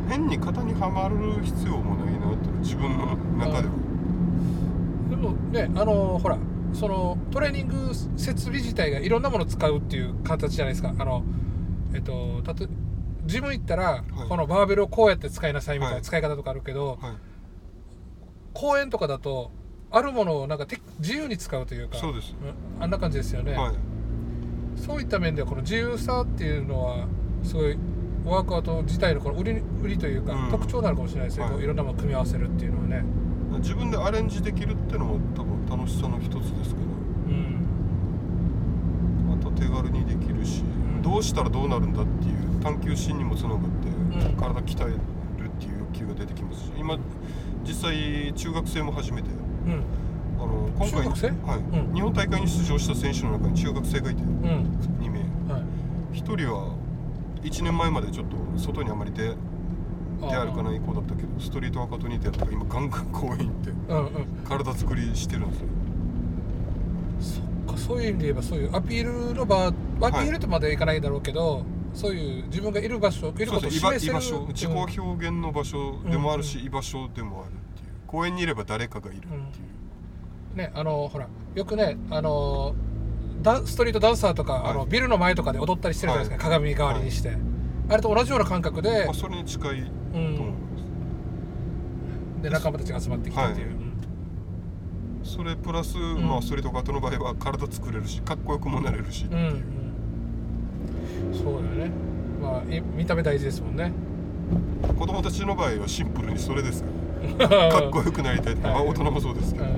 変に型にはまる必要もないなって自分の中では、でもねあのほらそのトレーニング設備自体がいろんなものを使うっていう形じゃないですか。あのえっとたとジム行ったら、このバーベルをこうやって使いなさいみたいはない。使い方とかあるけど、はい、公園とかだとあるものをなんかて自由に使うというかそうです。うんあんな感じですよね、はい。そういった面ではこの自由さっていうのはすごいワークアウト自体のこの売り売りというか、うん。特徴なのかもしれないですね、はい。いろんなものを組み合わせるっていうのはね。自分でアレンジできるっていうのも多分楽しさの一つですけど。うん。あと手軽にできるし、ん。どうしたらどうなるんだっていう探求心にもつながって、ん。体鍛えるっていう欲求が出てきますし今実際中学生も始めて。うん。あの今回はい。うん。日本大会に出場した選手の中に中学生がいてうん。2名。はい。1人は1年前までちょっと外にあまり出出歩かない子だったけどストリートアウトに出やったら今ガンガン公園行ってうんうん。体作りしてるんですよ。そっかそういう意味で言えばそういうアピールの場アピールとまではいかないだろうけど、そういう自分がいる場所いることを示せる居場所自己表現の場所でもあるし、うん居場所でもあるっていう。公園にいれば誰かがいるっていう、ねあのほらよくねあのダンストリートダンサーとか、はい。あのビルの前とかで踊ったりしてるじゃないですか、鏡代わりにして、あれと同じような感覚でまあ、、それに近いとうん。思います、で仲間たちが集まってきたっていう、はい。うんそれプラス、ん。まあストリートカートの場合は体作れるしかっこよくもなれるしってうんいう、うんそうだよね。まあい見た目大事ですもんね。子供たちの場合はシンプルにそれですから。[LAUGHS] かっこよくなりたいって、まあ、はい大人もそうですけど、うん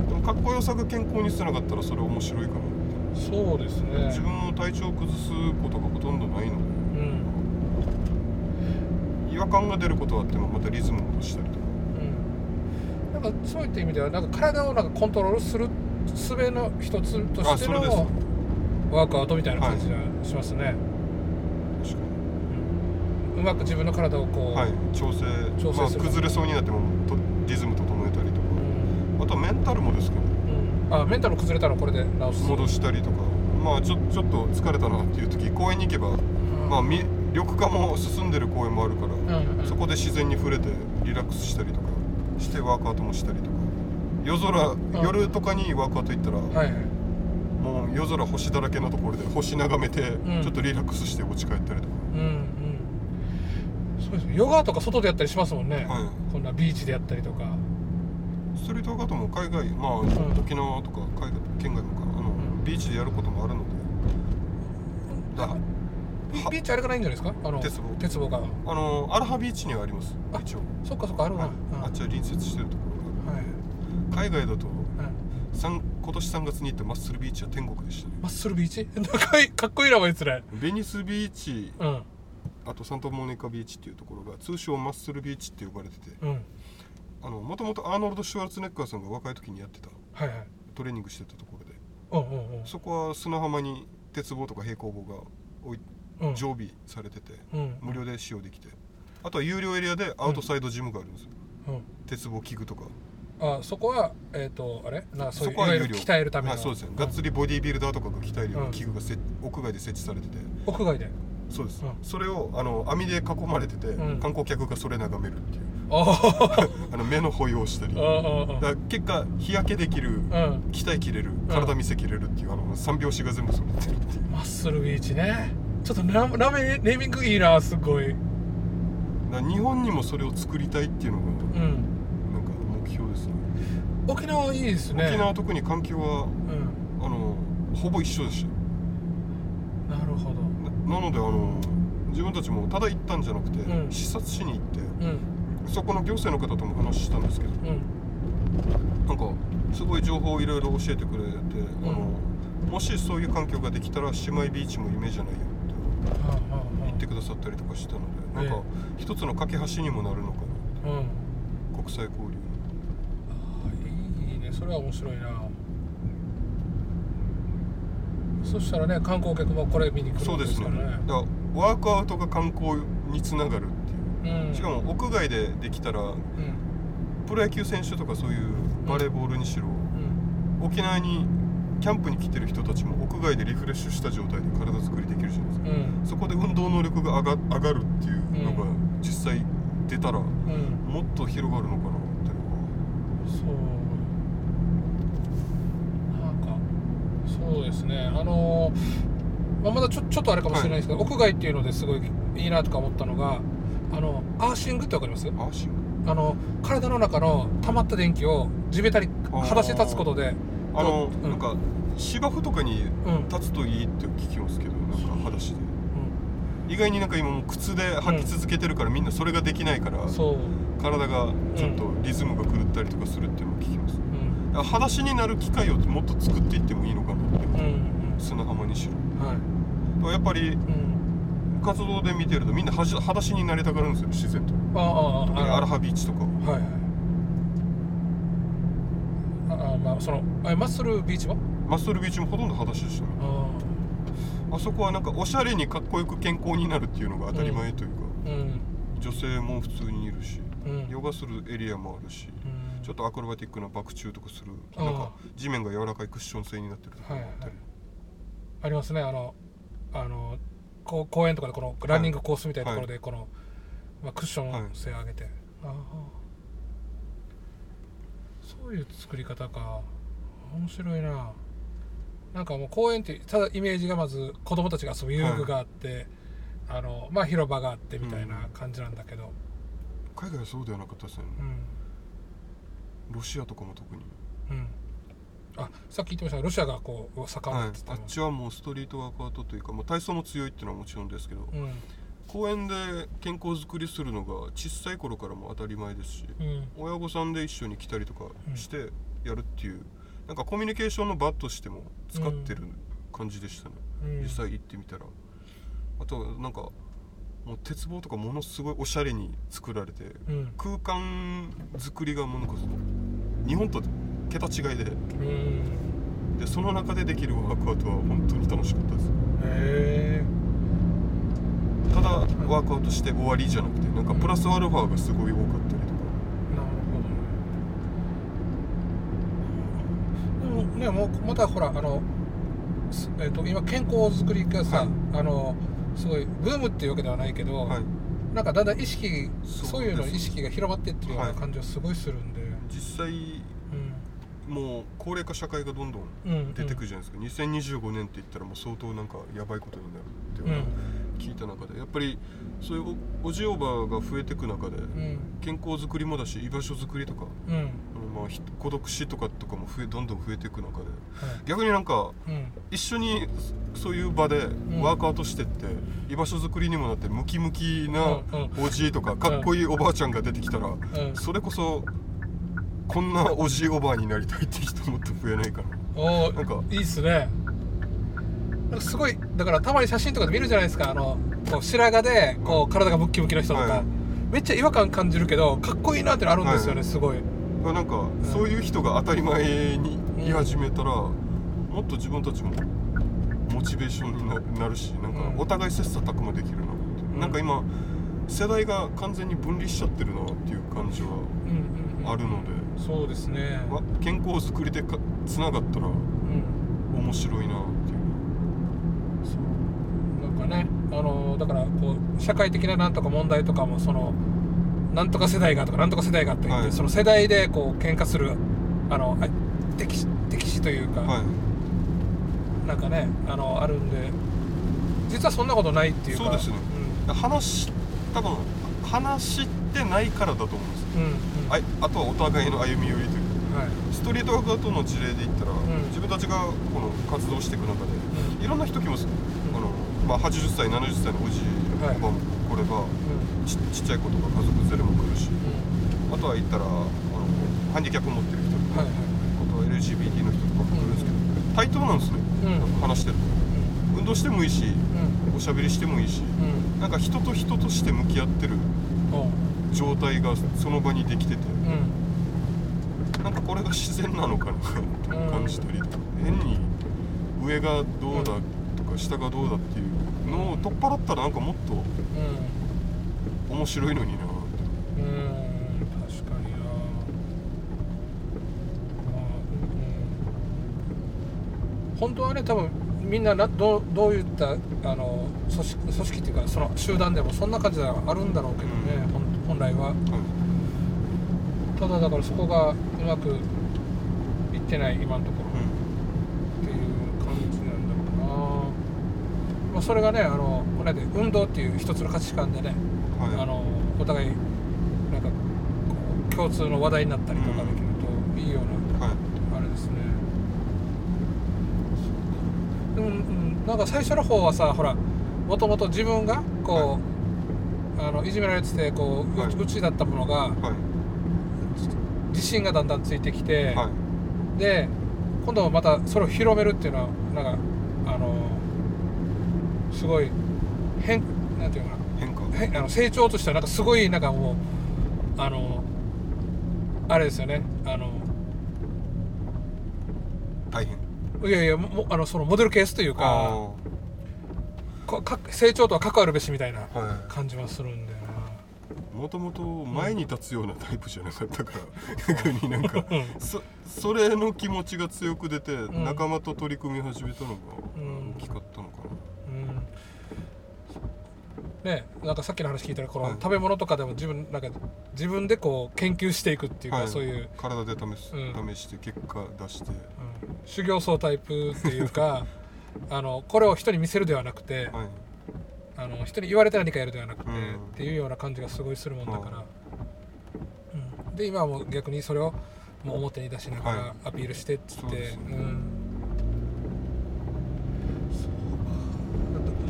うん。でもかっこよさが健康につながったらそれ面白いかなそうですね。自分も体調を崩すことがほとんどないので。うん違和感が出ることはあってもまたリズムを戻したりとか。うん。なんかそういった意味ではなんか体をなんかコントロールする術の一つとしてのワークアウトみたいな感じがしますね、確かうん。うまく自分の体をこう、にはい。調整。調整する。まあ、崩れそうになってもとリズム整えたりとか。うん。あとはメンタルもですかねうん。あメンタル崩れたのこれで直す。戻したりとか。まあちょちょっと疲れたなっていう時公園に行けば、うん。まあ、み緑化も進んでる公園もあるから、うんうん。そこで自然に触れてリラックスしたりとかしてワークアウトもしたりとか。夜空、夜とかにワークアウト行ったら、はいはい。もう夜空星だらけのところで星眺めて、ん。ちょっとリラックスしてお家帰ったりとか。うんうん。そうですねヨガとか外でやったりしますもんね、はこんなビーチでやったりとか。ストリートワークアウトも海外まあ、ん。沖縄とか海外県外もかあの、ん。ビーチでやることもあるので。だビーチあれがないんじゃないですか？あの鉄棒。鉄棒が。あのアラハビーチにはあります。あ一応、そっかそっかあるな、はい。うん。あっちは隣接してるところはい、が海外だとうん今年3月に行ったマッスルビーチは天国でしたね。マッスルビーチ？[LAUGHS] かっこいい名前ですね。ベニスビーチうん。あとサンタモニカビーチっていうところが通称マッスルビーチって呼ばれてて。うん。あのもともとアーノルド・シュワルツェネッガーさんが若い時にやってたはいはい。トレーニングしてたところで。うんうんうん。そこは砂浜に鉄棒とか平行棒が置いうん常備されててうん。無料で使用できて。あとは有料エリアでアウトサイドジムがあるんですよ、うん。鉄棒器具とか。あそこはえっ、とあれ？なそういうい鍛えるための、はい、そうですね、んがっつりボディービルダーとかが鍛えるような器具がせ、屋外で設置されてて。屋外で？そうです、うん。それをあの網で囲まれてて、うん。観光客がそれ眺めるっていう。あ [LAUGHS] の目の保養したり。結果日焼けできる鍛えきれる体見せきれるっていうあの三拍子が全部揃ってるっていう。マッスルビーチねちょっとララメネーミングいいなすごい。だから日本にもそれを作りたいっていうのがうん。なんか目標ですね。沖縄いいですね。沖縄は特に環境はうん。あのほぼ一緒でしたなるほど。ななのであの自分たちもただ行ったんじゃなくて、うん。視察しに行ってうん。そこの行政の方とも話したんですけどうん。なんかすごい情報をいろいろ教えてくれて、あのもしそういう環境ができたら姉妹ビーチも夢じゃないよ言ってくださったりとかしたのでなんか一つの架け橋にもなるのかあうん。な国際交流。あいいね。それは面白いな。そしたらね観光客もこれ見に来るわけそうですね。だからワークアウトが観光につながるっていう。うん。しかも屋外でできたらうん。プロ野球選手とかそういうバレーボールにしろ、うん。沖縄にキャンプに来てる人たちも屋外でリフレッシュした状態で体作りできるじゃないですか。うん。そこで運動能力が上が上がるっていうのがう実際出たらもうん。っと広がるのかなっていうのは。そう。なんかそうですね。あのまあ、まだちょちょっとあれかもしれないですけど、屋外っていうのですごいいいなとか思ったのがあのアーシングってわかります？アーシング？あの体の中の溜まった電気を地べたに裸足で立つことであの、うん。なんか芝生とかにうん立つといいって聞きますけどなんか裸足で。う意外になんか今もう靴で履き続けてるから、みんなそれができないから体がちょっとリズムが狂ったりとかするっていうのを聞きます。うん。裸足になる機会をもっと作っていってもいいのかなってうん。砂浜にしろ。うんはい。やっぱりうん。活動で見てるとみんな裸足になりたがるんですよ自然と。ああああアラハビーチとかは。はいはいああまあそのあマッスルビーチは？マッスルビーチもほとんど裸足でしたね。ああそこはなんかおしゃれにかっこよく健康になるっていうのが当たり前というか、あうん。女性も普通にいるしうん。ヨガするエリアもあるしうん。ちょっとアクロバティックなバク宙とかするなんか地面が柔らかいクッション性になってるとこはいはいろがあったり、ありますね。あのあのこう公園とかでこのランニングコースみたいなところでこの、まあ、クッション性上げて、ああそういう作り方か。面白いな。なんかもう公園ってただイメージがまず子供たちが遊ぶ遊具があって、あのまあ広場があってみたいな感じなんだけど、海外はそうではなかったですね、うん。ロシアとかも特に、うん。あさっき言ってました。がロシアがこう盛んって、言ってあっちはもうストリートワークアウトというか、まあ、体操も強いっていうのはもちろんですけど、うん公園で健康づくりするのが小さい頃からも当たり前ですし、うん。親御さんで一緒に来たりとかしてやるっていうなんかコミュニケーションの場としても使ってる感じでしたね、うん。実際行ってみたら。あとなんかもう鉄棒とかものすごいおしゃれに作られてうん。空間作りがものすごい日本と桁違いで。うん。でその中でできるワークアウトは本当に楽しかったです。へえただワークアウトして終わりじゃなくてなんかプラスアルファがすごい多かったりとか。なるほどね。でもねもうまたほらあの、すえー、と今健康づくりがさ、はい。あのすごいブームっていうわけではないけど、はい。なんかだんだん意識そういうの意識が広まってってるようなはい感じはすごいするんで、実際もう高齢化社会がどんどんうんうん。出てくるじゃないですか、2025年って言ったらもう相当なんかやばいことになるっていうのを聞いた中でやっぱりそういうおおじおばが増えていく中でうん。健康づくりもだし居場所づくりとかあのまあひ孤独死とかとかも増えどんどん増えていく中ではい。逆になんかうん。一緒にそういう場でん。ワークアウトしてって、居場所づくりにもなってムキムキなうんおじいとかかっこいいおばあちゃんが出てきたら、うん。それこそこんなおじいおばあになりたいって人もっと増えないかな。おなんかいいっすねなんかすごいだからたまに写真とかで見るじゃないですか。あのこう白髪でこう体がムッキムキの人とか、はい。めっちゃ違和感感じるけどかっこいいなってのあるんですよね、はい。すごい。なんかそういう人が当たり前に言い始めたら、もっと自分たちもモチベーションにななるしなんかうん。お互い切磋琢磨できるなって、ん。なんか今世代が完全に分離しちゃってるなっていう感じはうんうんうん。あるので、そうですね。わ健康づくりでかつながったらうん。面白いなっていうそうなんかねあのだからこう社会的ななんとか問題とかもそのなんとか世代がとかなんとか世代がって言って、はい。その世代でこう喧嘩するあのあ敵視敵視というか、はい。なんかねあのあるんで実はそんなことないっていうかそうですね話多分話してないからだと思うんですよ。うんうん、うんあいあとはお互いの歩み寄りというか。はい。ストリートワークアウトの事例で言ったら、ん。自分たちがこの活動していく中でうん。いろんな人来ます、あのまあ、80歳70歳のおじいはい。おばも来れば、うん。ちちっちゃい子とか家族連れも来るしうん。あとは言ったらあのハンディキャップ持ってる人とか、はいはい。あとは LGBT の人とかも来るんですけど、対等なんですね、うん。話してると。運動してもいいしうん。おしゃべりしてもいいしうん。なんか人と人として向き合ってる状態がその場にできててうん。なんかこれが自然なのかなと感じたり、変に上がどうだとか下がどうだっていうのを取っ払ったらなんかもっとうん面白いのになって。うん。確かになまあうん。本当はね多分みんななどうどういったあの組織組織っていうかその集団でもそんな感じではあるんだろうけどね、うん。本来は。はい。ただだからそこがうまくいってない今のところ。っていう感じなんだろうな、まあ、それがねあのこの間運動っていう一つの価値観でねうんはい。あのお互いなんかこう共通の話題になったりとかできるといいような、はい。あれですね。でも、うん、なんか最初の方はさほらもともと自分がこう、あのいじめられててこう、うはい。うちだったものがはい。自信がだんだんついてきて、はい。で今度はまたそれを広めるっていうのはなんかあのすごい変なんていうのかな。変化。へあの成長としてはなんかすごいなんかもうあのあれですよね。あの大変。いやいやももあのそのモデルケースというかあこか成長とは関わるべしみたいな感じはするんだよいもともと前に立つようなタイプじゃなかったから逆になんかなうん。そそれの気持ちが強く出て、ん。仲間と取り組み始めたのがうん。大きかったのかうんねなんかさっきの話聞いたらこのはい。食べ物とかでも自分なんか自分でこう研究していくっていうな、か、はい。そういう、体で試す、うん。試して結果出して。うん。修行僧タイプっていうか [LAUGHS] あのこれを人に見せるではなくて、はい。あの人に言われて何かやるではなくて、うん。っていうような感じがすごいするもんだから、うん、で今はもう逆にそれをもう表に出しながはらアピールしてっつって、そうですね。うん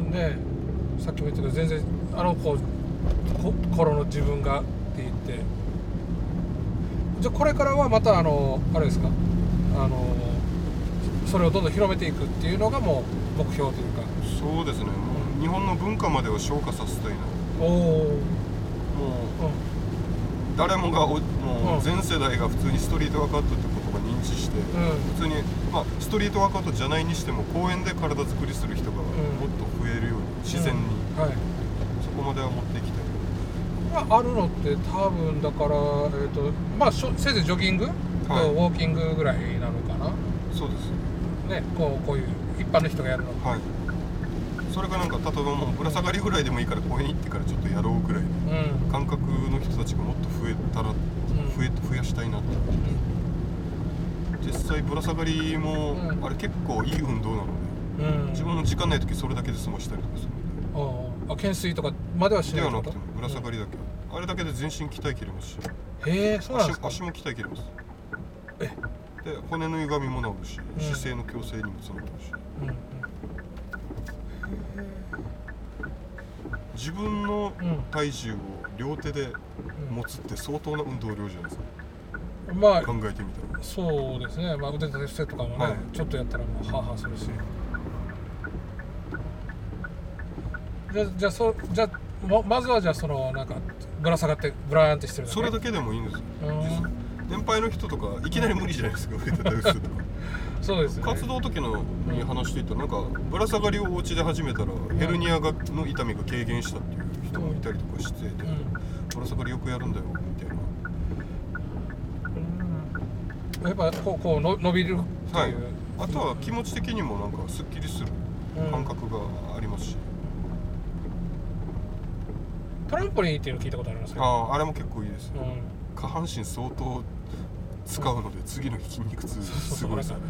そうかねさっきも言ったけど全然あの子こ頃の自分がって言って。じゃあこれからはまたあのあれですか？あのそれをどんどん広めていくっていうのがもう目標というか。そうですね。もう日本の文化までを昇華させたいな。おおもううん。誰もがおもう全世代が普通にストリートワークアウトってことを認知して、うん。普通に、まあ、ストリートワークアウトじゃないにしても公園で体作りする人がうに、自然に、はい。そこまでは持っていきたい。今あるのって多分だから、えーとまあ、せいぜいジョギング、はい。ウォーキングぐらいなのかな、そうです。ね、こうこういう一般の人がやるのはい。それがなんか例えばもうぶら下がりぐらいでもいいから公園行ってからちょっとやろうぐらいのうん、感覚の人たちがもっと増えたらん。増え増やしたいなと実際ぶら下がりも、うん。あれ結構いい運動なので。うん。うん自分も時間ない時それだけで済ましたりとかする。のああ懸垂とかまではしででないってこと？はなくてもぶら下がりだけ、あれだけで全身鍛えきれますし。へえそうなんですか？足足も鍛えきれます。え？で骨の歪みも治るし、うん。姿勢の矯正にもつながるし。うん自分のうん。体重を両手でうん。持つって相当な運動量じゃないですか。うんまあ考えてみたら。そうですね、まあ、腕立て伏せとかもね、はい。ちょっとやったらもうハーハーするしじゃあじゃあそじゃあままずはじゃあそのなんかぶら下がってブラーンってしてるだけ？それだけでもいいんですよ。年配の人とかいきなり無理じゃないですか腕立て伏せとか。[LAUGHS] そうですね。活動時のに話していたらなんかぶら下がりをお家で始めたらヘルニアがの痛みが軽減したっていう人もいたりとかしてて、うん。ぶら下がりよくやるんだよみたいな。やっぱこうこうの伸びるってはい。あとは気持ち的にもなんかすっきりするうん。感覚がありますし、トランポリンっていうの聞いたことありますけど。あああれも結構いいですね、うん。下半身相当使うので次の日筋肉痛すごいですよ。ね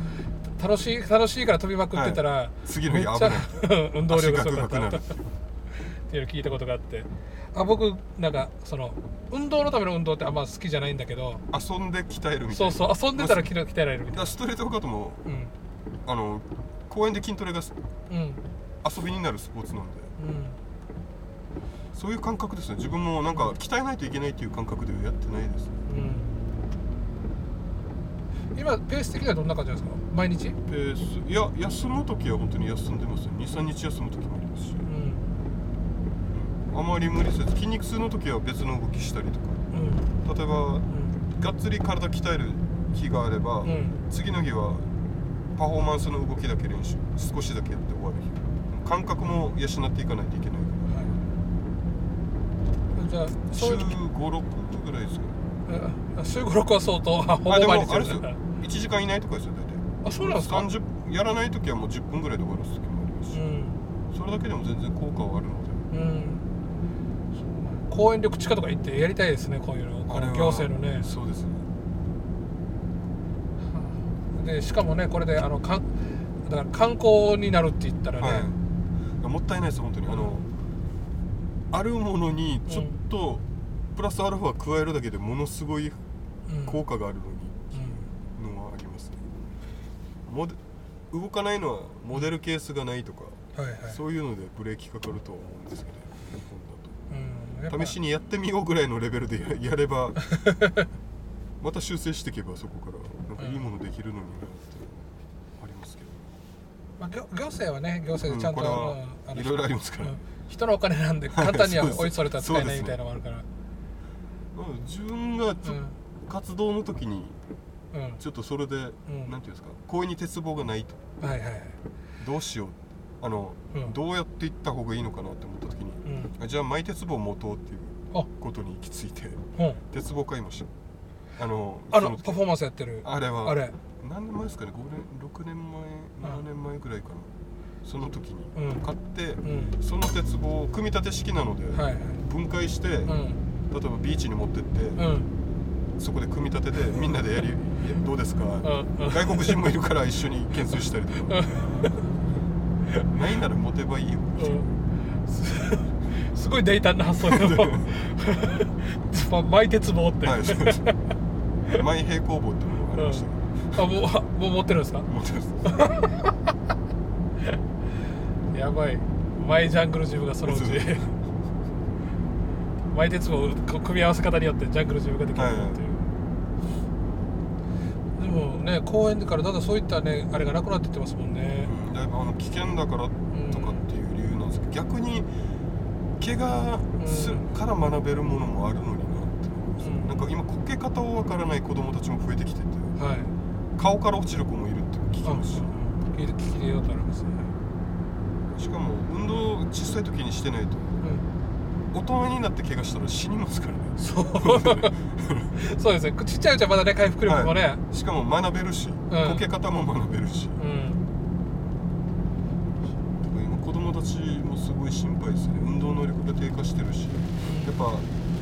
楽しい楽しいから飛びまくってたら、次のめっちゃ日危ない運動量がす足ごかったっていうの聞いたことがあって。あ僕なんかその運動のための運動ってあんま好きじゃないんだけど。遊んで鍛えるみたいな。そうそう。遊んでたら鍛えられるみたいらストレートカートもなうん。あの公園で筋トレがうんうん。遊びになるスポーツなんでそういう感覚ですね。自分もなんか鍛えないといけないっていう感覚でやってないです。うん。今ペース的にはどんな感じなんですか？毎日？ペース。いや休む時は本当に休んでますよ。23日休む時もありますし、うん。あまり無理せず筋肉痛の時は別の動きしたりとか。うん。例えばうん。がっつり体鍛える日があれば、うん。次の日はパフォーマンスの動きだけ練習少しだけやって終わる日。感覚も養っていかないといけないじゃあら週そういう時。56ぐらいですかあ週56は相当あほぼ毎日もあれですよ。やる1時間以内とかですよ大体。あそうなんですか？30やらない時はもう10分ぐらいで終わらす時もありますし、うん。それだけでも全然効果はあるので。うん。公園緑地課とか行ってやりたいですねこういうの。この行政のね。そうですね。でしかもねこれであのかんだから観光になるって言ったらね、はい、もったいないです本当に。あのあるものにちょっとプラスアルファ加えるだけでものすごいうん。効果があるのに、のはありますね。モデ動かないのはモデルケースがないとか、はいはい。そういうのでブレーキかかるとは思うんですけど日本だと。試しにやってみようぐらいのレベルでや [LAUGHS] やればまた修正していけばそこからなんかいいものできるのになってありますけど、まあ、行行政はね行政でちゃんと、うんいろいろありますから。うん人のお金なんで簡単には追いそれたら使えないみたいなのもあるから。自分がちょ、活動の時にうん。うんちょっとそれで、ん。なんていうんですか公園に鉄棒がないと。はいはいはい。どうしよう。あの、うん。どうやっていった方がいいのかなって思った時にうん。あじゃあマイ鉄棒持とうっていうあ。ことに行き着いてうん。鉄棒買いましたあのあのパフォーマンスやってる。あれは。あれ。何年前ですかね5年6年前7年前ぐらいかなその時にうん。買って、うん。その鉄棒を組み立て式なので、分解して、うん。例えばビーチに持ってって、うん。そこで組み立ててみんなでやりどうですか、うん。うん外国人もいるから一緒に懸垂したりとか。ないなら持てばいいよ、うん。すすごい大胆な発想でもまマイ鉄棒って、はいそうです。前平行棒っていうのがありましたけど、あもうあもう持ってるんですか？持ってますやばい。マイジャングルジムがそのう。ちマイ鉄棒組み合わせ方によってジャングルジムができるっていう、ね公園からだんだんそういったねあれがなくなってってますもんね。うんだいぶあの危険だからとかっていう理由なんですけど逆に怪我するから学べるものもあるのになってうんなんか今こけ方をわからない子供たちも増えてきててはい。顔から落ちる子もいるって聞きあますし。聞いて聞いてよとありますねしかも運動小さい時にしてないとうん。大人になって怪我したら死にますからね。そう。[LAUGHS] そうですね。ちっちゃいうちはまだね回復力もね、しかも学べるし、うん。こけ方も学べるし。うん。だから今子供たちもすごい心配ですね。運動能力が低下してるし。やっぱ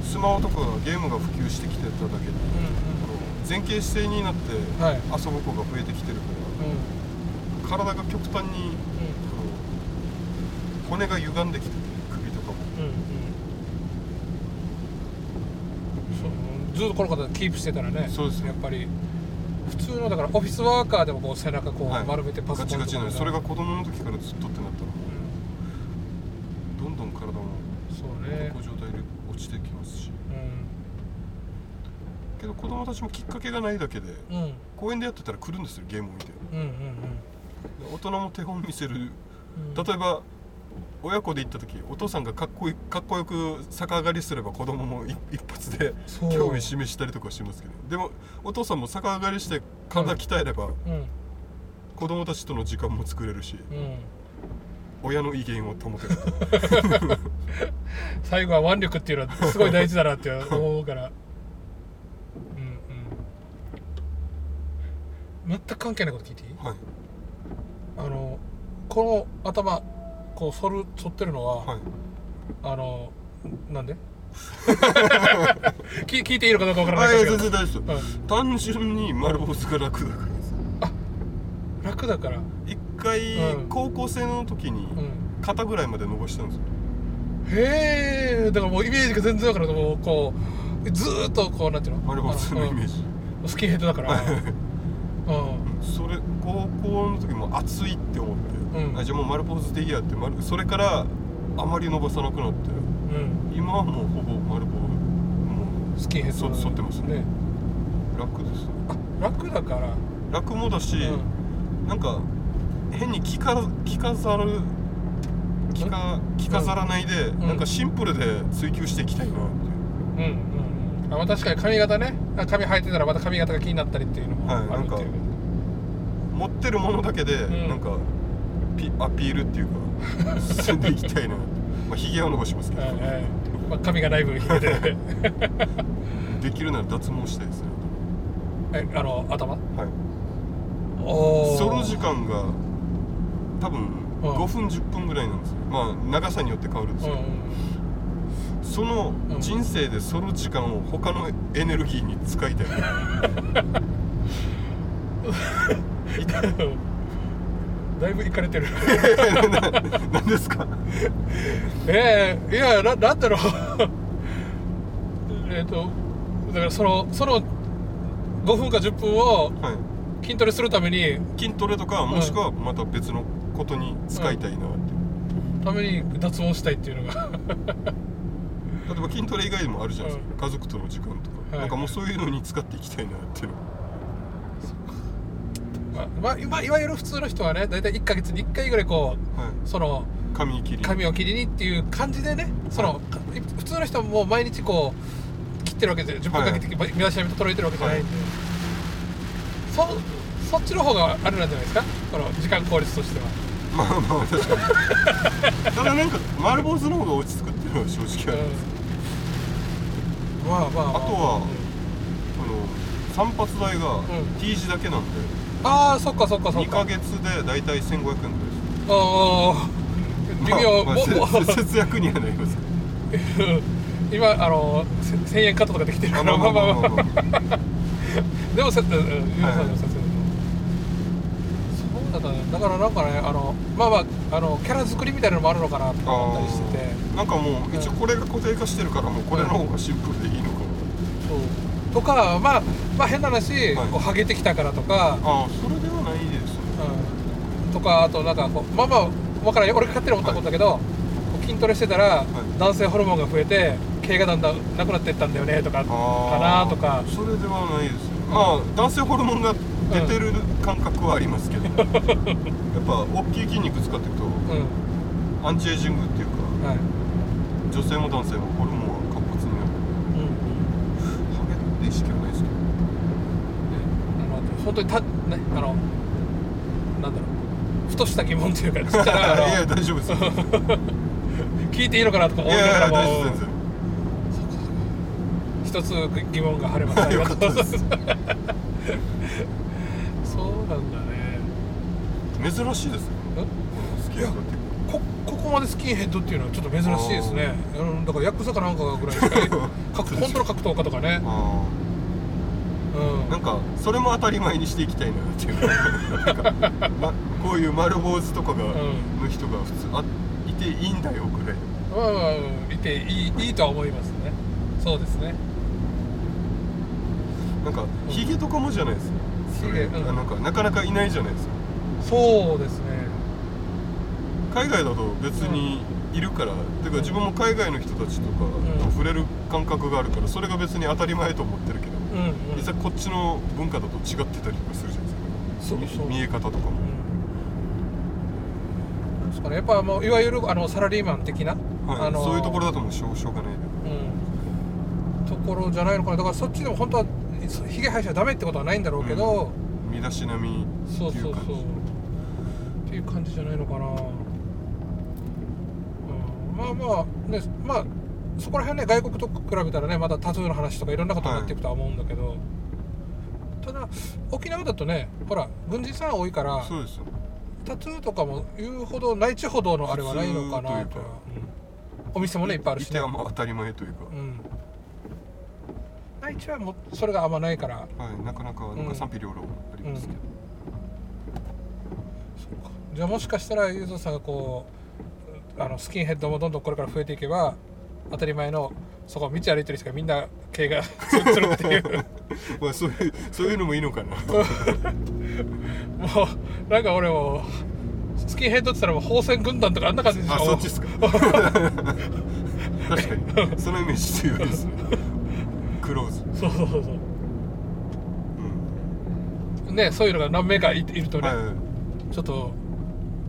スマホとかゲームが普及してきてただけでうん前傾姿勢になって遊ぶ子が増えてきてるうん。から体が極端に骨が歪んできてて首とかも。うんうん。そうずっとこの方キープしてたらねそうですねやっぱり普通のだからオフィスワーカーでもこう背中こうはい。丸めてパソコンガチガチなとかそれが子供の時からずっとってなったらうどんどん体もんそうね。健康状態で落ちてきますし。うけど子供たちもきっかけがないだけでんうん。公園でやってたら来るんですよゲームを見て。うんうん大人も手本見せる。うん。例えば親子で行った時お父さんがかっこいいかっこよく逆上がりすれば子供も一一発で興味示したりとかしますけど。でもお父さんも逆上がりして体鍛えればうん。子供たちとの時間も作れるしうん。親の威厳を保てる [LAUGHS] 最後は腕力っていうのはすごい大事だなって思うから。うんうん。全く関係ないこと聞いていい？はい。あのこの頭こう反る反ってるのは、はい。あのなんで？[LAUGHS] 聞聞いていいのかどうかわからないですけど。全然大丈夫ですうん。単純に丸坊主が楽だからです楽だから。一回うん。高校生の時にうん。肩ぐらいまで伸ばしたんですよ。へえだからもうイメージが全然わからもうこうずーっとこうなんていうの？丸坊主のイメージ。うん。スキンヘッドだから。うん。それ高校の時も暑いって思って、うん。あじゃあもう丸坊主でいいやって丸それからあまり伸ばさなくなってうん。今はもうほぼ丸坊主もスキンヘッドそ反ってますね。ね。う楽です。あ楽だから。楽もだし、うん。なんか変に着か着飾る着か着飾らないで、ん。なんかシンプルで追求していきたいなって。うんうんあまあ確かに髪型ね。あ髪生えてたらまた髪型が気になったりっていうのもはいあるっていう、持ってるものだけで、ん。なんかピアピールっていうか進んでいきたいな。[LAUGHS] まあひげは伸ばしますけど、はいはい。まあ、髪がない分ひげでできるなら脱毛したいですね。えあの頭？はい。おソロ時間が多分うん。5分10分ぐらいなんですよ。まあ長さによって変わるんですうんけど、そのうん。人生でソロ時間を他のエネルギーに使いたい [LAUGHS] うんだいぶいかれてる。[LAUGHS] 何ですか？ええいやななんだろう。[LAUGHS] えっとだからそのその5分か10分をはい。筋トレするために筋トレとかもしくはまた別のことに使いたいなっていう、ために脱毛したいっていうのが。例えば筋トレ以外でもあるじゃないですか、家族との時間とか、はい。なんかもうそういうのに使っていきたいなっていうのまあまあ今いわゆる普通の人はね大体1ヶ月に1回ぐらいこうはい。その髪切り。髪を切りにっていう感じでねその、か普通の人はもう毎日こう切ってるわけで10分かけて身だしなみ整えてるわけじゃないんで、そそっちの方があれなんじゃないですか？この時間効率としては。まあまあ確かに。[LAUGHS] ただなんか丸坊主の方が落ち着くっていうのは正直ある、うん。まあまあ、まあ、あとはあの散髪代がん T 字だけなんで、ああそっかそっかそっ2かヶ月で大体1500円ぐらいです。ああ微妙、まあまあももせ [LAUGHS] 節約にはなります。[LAUGHS] 今あのせ1000円カットとかできてる。からまあまあまあまあ。[LAUGHS] でもせうんうんそうそうそうそうだったね。だからなんかねあのまあまああのキャラ作りみたいなのもあるのかなとか思ったりしてて。なんかもう一応これが固定化してるからもうこれの方がシンプルでいいのかも、そうとかまあまあ変な話、はい。こうハゲてきたからとか、ああそれではないですね。うん、とかあとなんかこうまあまあ分からん。よ俺が勝手に思ったことだけど、こう筋トレしてたら、男性ホルモンが増えて毛がだんだんなくなっていったんだよねとかかああなとか。それではないですね。まあ男性ホルモンが出てる感覚はありますけど、[LAUGHS] やっぱ大きい筋肉使っていくとうん。アンチエイジングっていうかはい。女性も男性もホルモンは活発になるうんハゲって意識はないですけどあの本当にたねあのなんだろうふとした疑問っていうかちっちゃないや大丈夫です。よ [LAUGHS] 聞いていいのかなとかい思いなやいやがらも一つ疑問が晴れましたよかったです。[LAUGHS] そうなんだね。珍しいですよスキンヘッドってこまでスキンヘッドっていうのはちょっと珍しいですね。うん。だからヤクザかなんかぐらいし [LAUGHS] か格本当の格闘家とかね。あうん。あなんかそれも当たり前にしていきたいなっていう。なんか、ま、[LAUGHS] こういう丸坊主とかが、ん。の人が普通あいていいんだよぐらいのまあまあいていいいいとは思いますね。そうですね。なんかヒゲとかもじゃないですか。それヒゲうん。あなんかなかなかいないじゃないですか。そうですね海外だと別にいるから、てか自分も海外の人たちとかと触れる感覚があるからそれが別に当たり前と思ってるけど、うんうん。実際こっちの文化だと違ってたりとかするじゃないですか。そうそう。見え方とかも、うん。ですからやっぱもういわゆるあのサラリーマン的な、はい。あのそういうところだともうしょうしょうがないうん、ところじゃないのかな。だからそっちでも本当はひげ生やしちゃダメってことはないんだろうけど、身だしなみそうそうそうっていう。感じっていう感じじゃないのかな、うん、まあまあねまあそこら辺ね外国と比べたらねまたタトゥーの話とかいろんなことになっていくとは思うんだけど、ただ沖縄だとねほら軍人さん多いからそうですよ。タトゥーとかも言うほど内地ほどのあれはないのかなと。うん。お店もねいっぱいあるしね。はまあ当たり前というか、うん。内地はもうそれがあんまないから。はい、なかなかなんか賛否両論ありますけど、じゃあもしかしたらゆうぞうさんがこうあのスキンヘッドもどんどんこれから増えていけば当たり前のそこ道歩いてる人がみんな毛がツルツルっていうまあそういうそういうのもいいのかな。もうなんか俺もスキンヘッドって言ったらもう宝泉軍団とかあんな感じでしょ。あそっちですか。[LAUGHS] 確かに。そのイメージ強いです。ねクローズ、そうそうそうう。ん。ねそういうのが何名かいいるとね、はいはい。ちょっと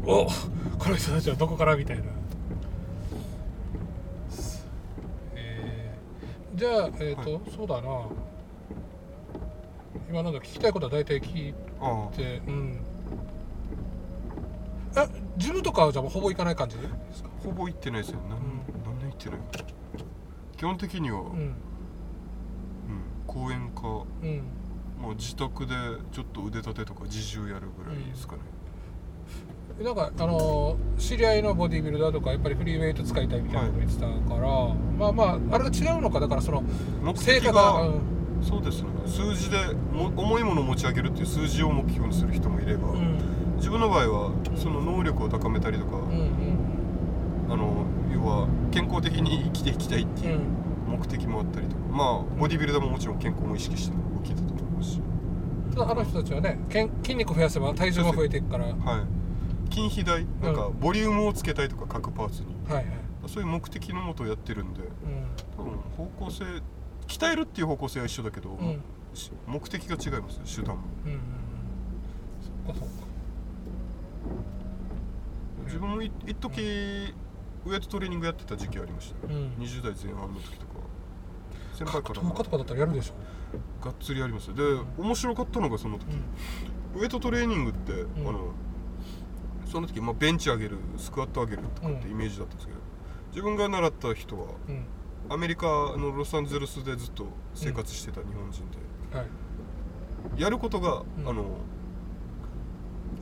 おこの人たちはどこからみたいな、えーじゃあえっ、と、はそうだな。今なんだ聞きたいことは大体聞いあてうん。あジムとかはじゃあほぼ行かない感じ？ですかあほぼ行ってないですよ。何,、う何年行ってない？基本的には、うん。うん。公園かもうん。う自宅でちょっと腕立てとか自重やるぐらいですかね、なんかあのー知り合いのボディビルダーとかやっぱりフリーウェイト使いたいみたいなこと言ってたから、まあまああれが違うのかだからその目成果的がが、うんそうですね。数字でも重いものを持ち上げるっていう数字を目標にする人もいれば、うん。自分の場合はその能力を高めたりとか、うんうんあの要は健康的に生きていきたいってうん。いう目的もあったりとか、まあボディビルダーももちろん健康も意識しての動きだと思いますし。ただあの人たちはねけん筋肉増やせば体重も増えていくからはいはい筋肥大なんかボリュームをつけたいとか各パーツに。はいそういう目的のもとやってるんでうん。多分方向性鍛えるっていう方向性は一緒だけど、うん。し目的が違います手段も。うんうんうん。そっかそっか。自分もい一時ウエイトトレーニングやってた時期ありました、うん。20代前半の時とか先輩格から闘家とかだったらやるでしょがっつりやりますで面白かったのがその時、ウエイトトレーニングって、ん。あのその時、まあ、ベンチ上げるスクワット上げるとかってうん。イメージだったんですけど、自分が習った人はアメリカのロサンゼルスでずっと生活してた日本人で、はい。やることが、うん。あの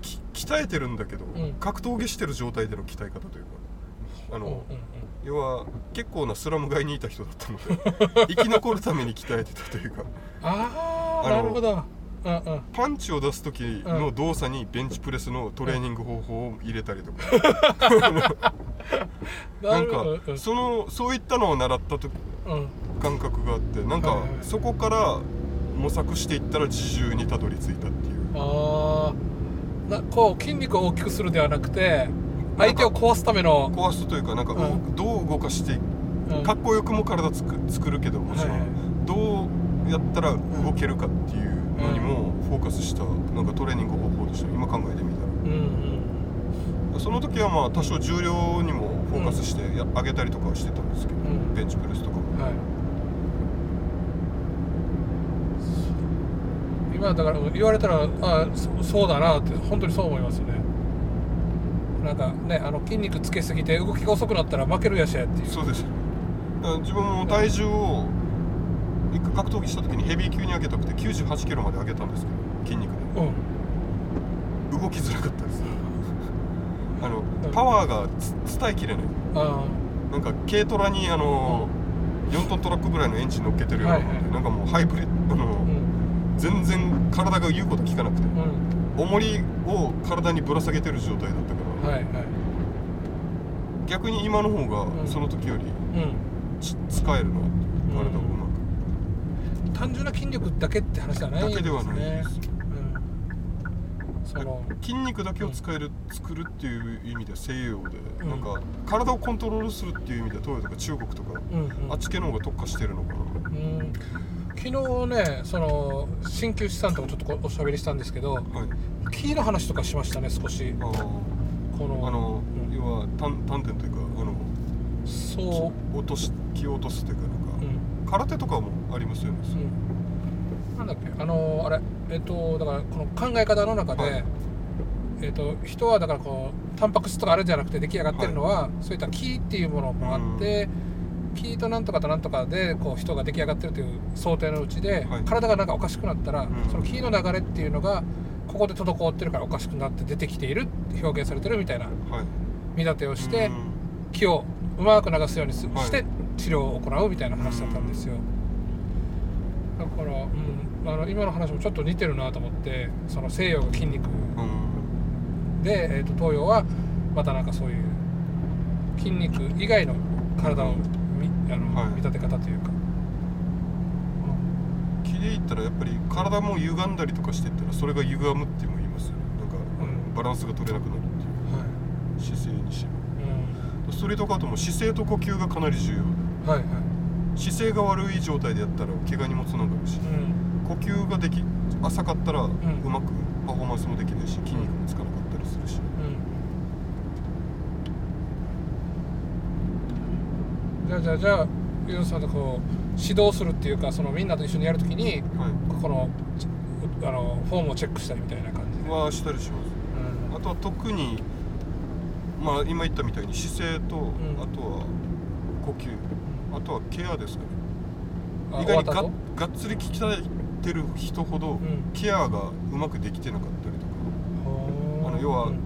き鍛えてるんだけど、ん。格闘技してる状態での鍛え方というかあの、要は結構なスラム街にいた人だったので [LAUGHS] 生き残るために鍛えてたというか。ああなるほどパンチを出す時の動作にベンチプレスのトレーニング方法を入れたりとか、[LAUGHS] ななんかそのそういったのを習ったとうんうん感覚があってなんかそこから模索していったら自重にたどり着いたっていう。ああなこう筋肉を大きくするではなくて相手を壊すための、壊すというかなんか、うん。どう動かしてかっこよくも体つく作るけどもちろん、はいはい。どうやったら動けるかっていうのにもフォーカスしたなんかトレーニング方法でした今考えてみたうんうんらその時はまあ多少重量にもフォーカスしてや上げたりとかはしてたんですけど、うん。ベンチプレスとかも。はい。今だから言われたらあそそうだなって本当にそう思いますね。なんかねあの筋肉つけすぎて動きが遅くなったら負けるやしやっていう。そうです自分も体重を一回格闘技した時にヘビー級に上げたくて9 8キロまで上げたんですけど筋肉で。うん。動きづらかったです。[LAUGHS] あのうん。パワーがつ伝えきれない。あなんか軽トラにあの、4トントラックぐらいのエンジン乗っけてるようなもんで、はい。はいなんかもうハイブリッドの、あうん。全然体が言うこと聞かなくてうん。重りを体にぶら下げてる状態だったから、はいはい。逆に今の方がうん。その時より使えるなって体単純な筋力だけって話ではないんですね。だけではないです。うん、その。筋肉だけを使える、作るっていう意味では西洋で、うん。なんか体をコントロールするっていう意味では東洋とか中国とか、うんうん。あっち系の方が特化してるのかな、うん。昨日ねその鍼灸師さんともちょっとおしゃべりしたんですけどはい。木の話とかしましたね少し。あこのああの、うん。要は丹丹田というかあのそ落とし気を落とすというか空手とかもありますよね、うん。なんだっけあのあれえっとだからこの考え方の中で、はい。えっと人はだからこうタンパク質とかあるんじゃなくて出来上がってるのは、そういった気っていうものもあって、気となんとかとなんとかでこう人が出来上がってるという想定のうちで、はい。体がなんかおかしくなったら、ん。その気の流れっていうのがここで滞ってるからおかしくなって出てきているって表現されてるみたいなはい。見立てをして、うん。気をうまく流すようにして治療を行うみたいな話だったんですよ、だから、うん、あの今の話もちょっと似てるなと思ってその西洋が筋肉うん。で、えー、と東洋はまたなんかそういう筋肉以外の体をみあの、はい。見立て方というか、気で言ったらやっぱり体も歪んだりとかしてったらそれが歪むっても言いますよね。なんか、うん。バランスが取れなくなるっていうはい。姿勢にしろうんストリートカートも姿勢と呼吸がかなり重要。ではいはい。姿勢が悪い状態でやったら怪我にもつながるしうん。呼吸ができ浅かったらうんまくパフォーマンスもできないし筋肉もつかなかったりするし。うん。じゃあじゃあじゃあユンさんとこう指導するっていうかそのみんなと一緒にやるときにはこのちあのフォームをチェックしたりみたいな感じはしたりします。あとは特にまあ今言ったみたいに姿勢と、ん。あとは呼吸。あとはケアですかね。あ意外にががっつり鍛えてる人ほど、ん。ケアがうまくできてなかったりとか。あ。の要はうん。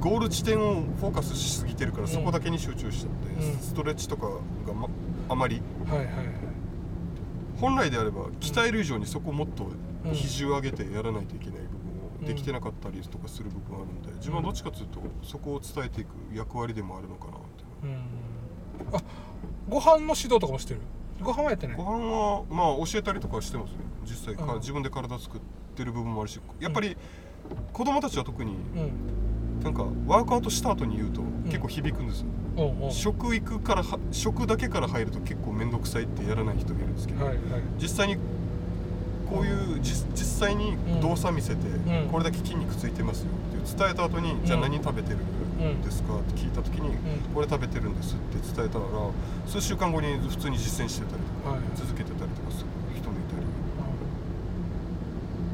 ゴール地点をフォーカスしすぎてるから、そこだけに集中しちゃって、うん。ストレッチとかが、ま、あまり。本来であれば鍛える以上にそこをもっとうん。比重を上げてやらないといけない部できてなかったりとかする部分あるんで自分はどっちかというとそこを伝えていく役割でもあるのかなってう。ん。あご飯の指導とかもしてる？ご飯はやってない？ご飯はまあ教えたりとかはしてますね実際か、うん。自分で体作ってる部分もあるしやっぱり子供たちは特にうん。なんかワークアウトした後に言うと結構響くんですよ、おうおう食行くからは食だけから入ると結構面倒くさいってやらない人がいるんですけど、はいはい。実際にこういう実実際に動作見せて、ん。これだけ筋肉ついてますよって伝えた後に、んじゃあ何食べてるんですか？って聞いた時に、ん。これ食べてるんですって伝えたら数週間後に普通に実践してたりとか、はい。続けてたりとかする人もいたり。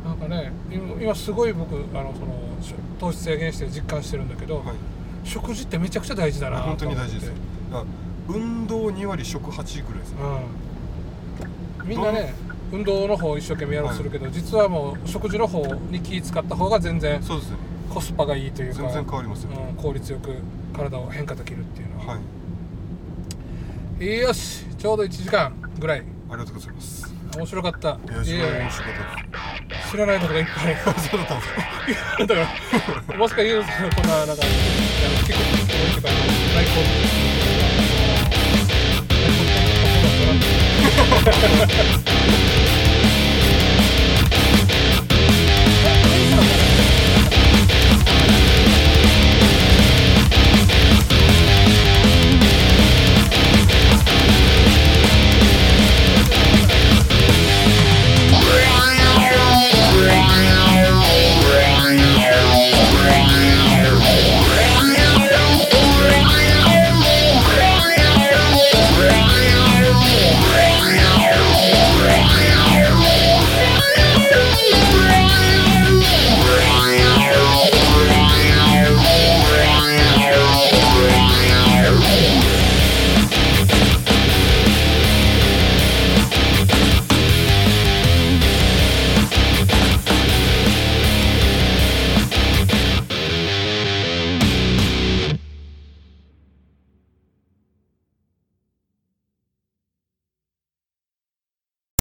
なんかね今今すごい僕あのそのし糖質制限して実感してるんだけど、はい。食事ってめちゃくちゃ大事だな本当に大事です。運動2割食8ぐらいですね。うん。みんなね運動の方を一生懸命やろうとするけど、実はもう食事の方に気使った方が全然そうですねコスパがいいというか全然変わりますよ、うん、効率よく体を変化できるっていうのは、はい。よしちょうど1時間ぐらい。ありがとうございます。面白かった。知らないことがいっぱい。[LAUGHS] そうだったんですか。[LAUGHS] だからもしかユースのこんななんか結構いっていうか大好物です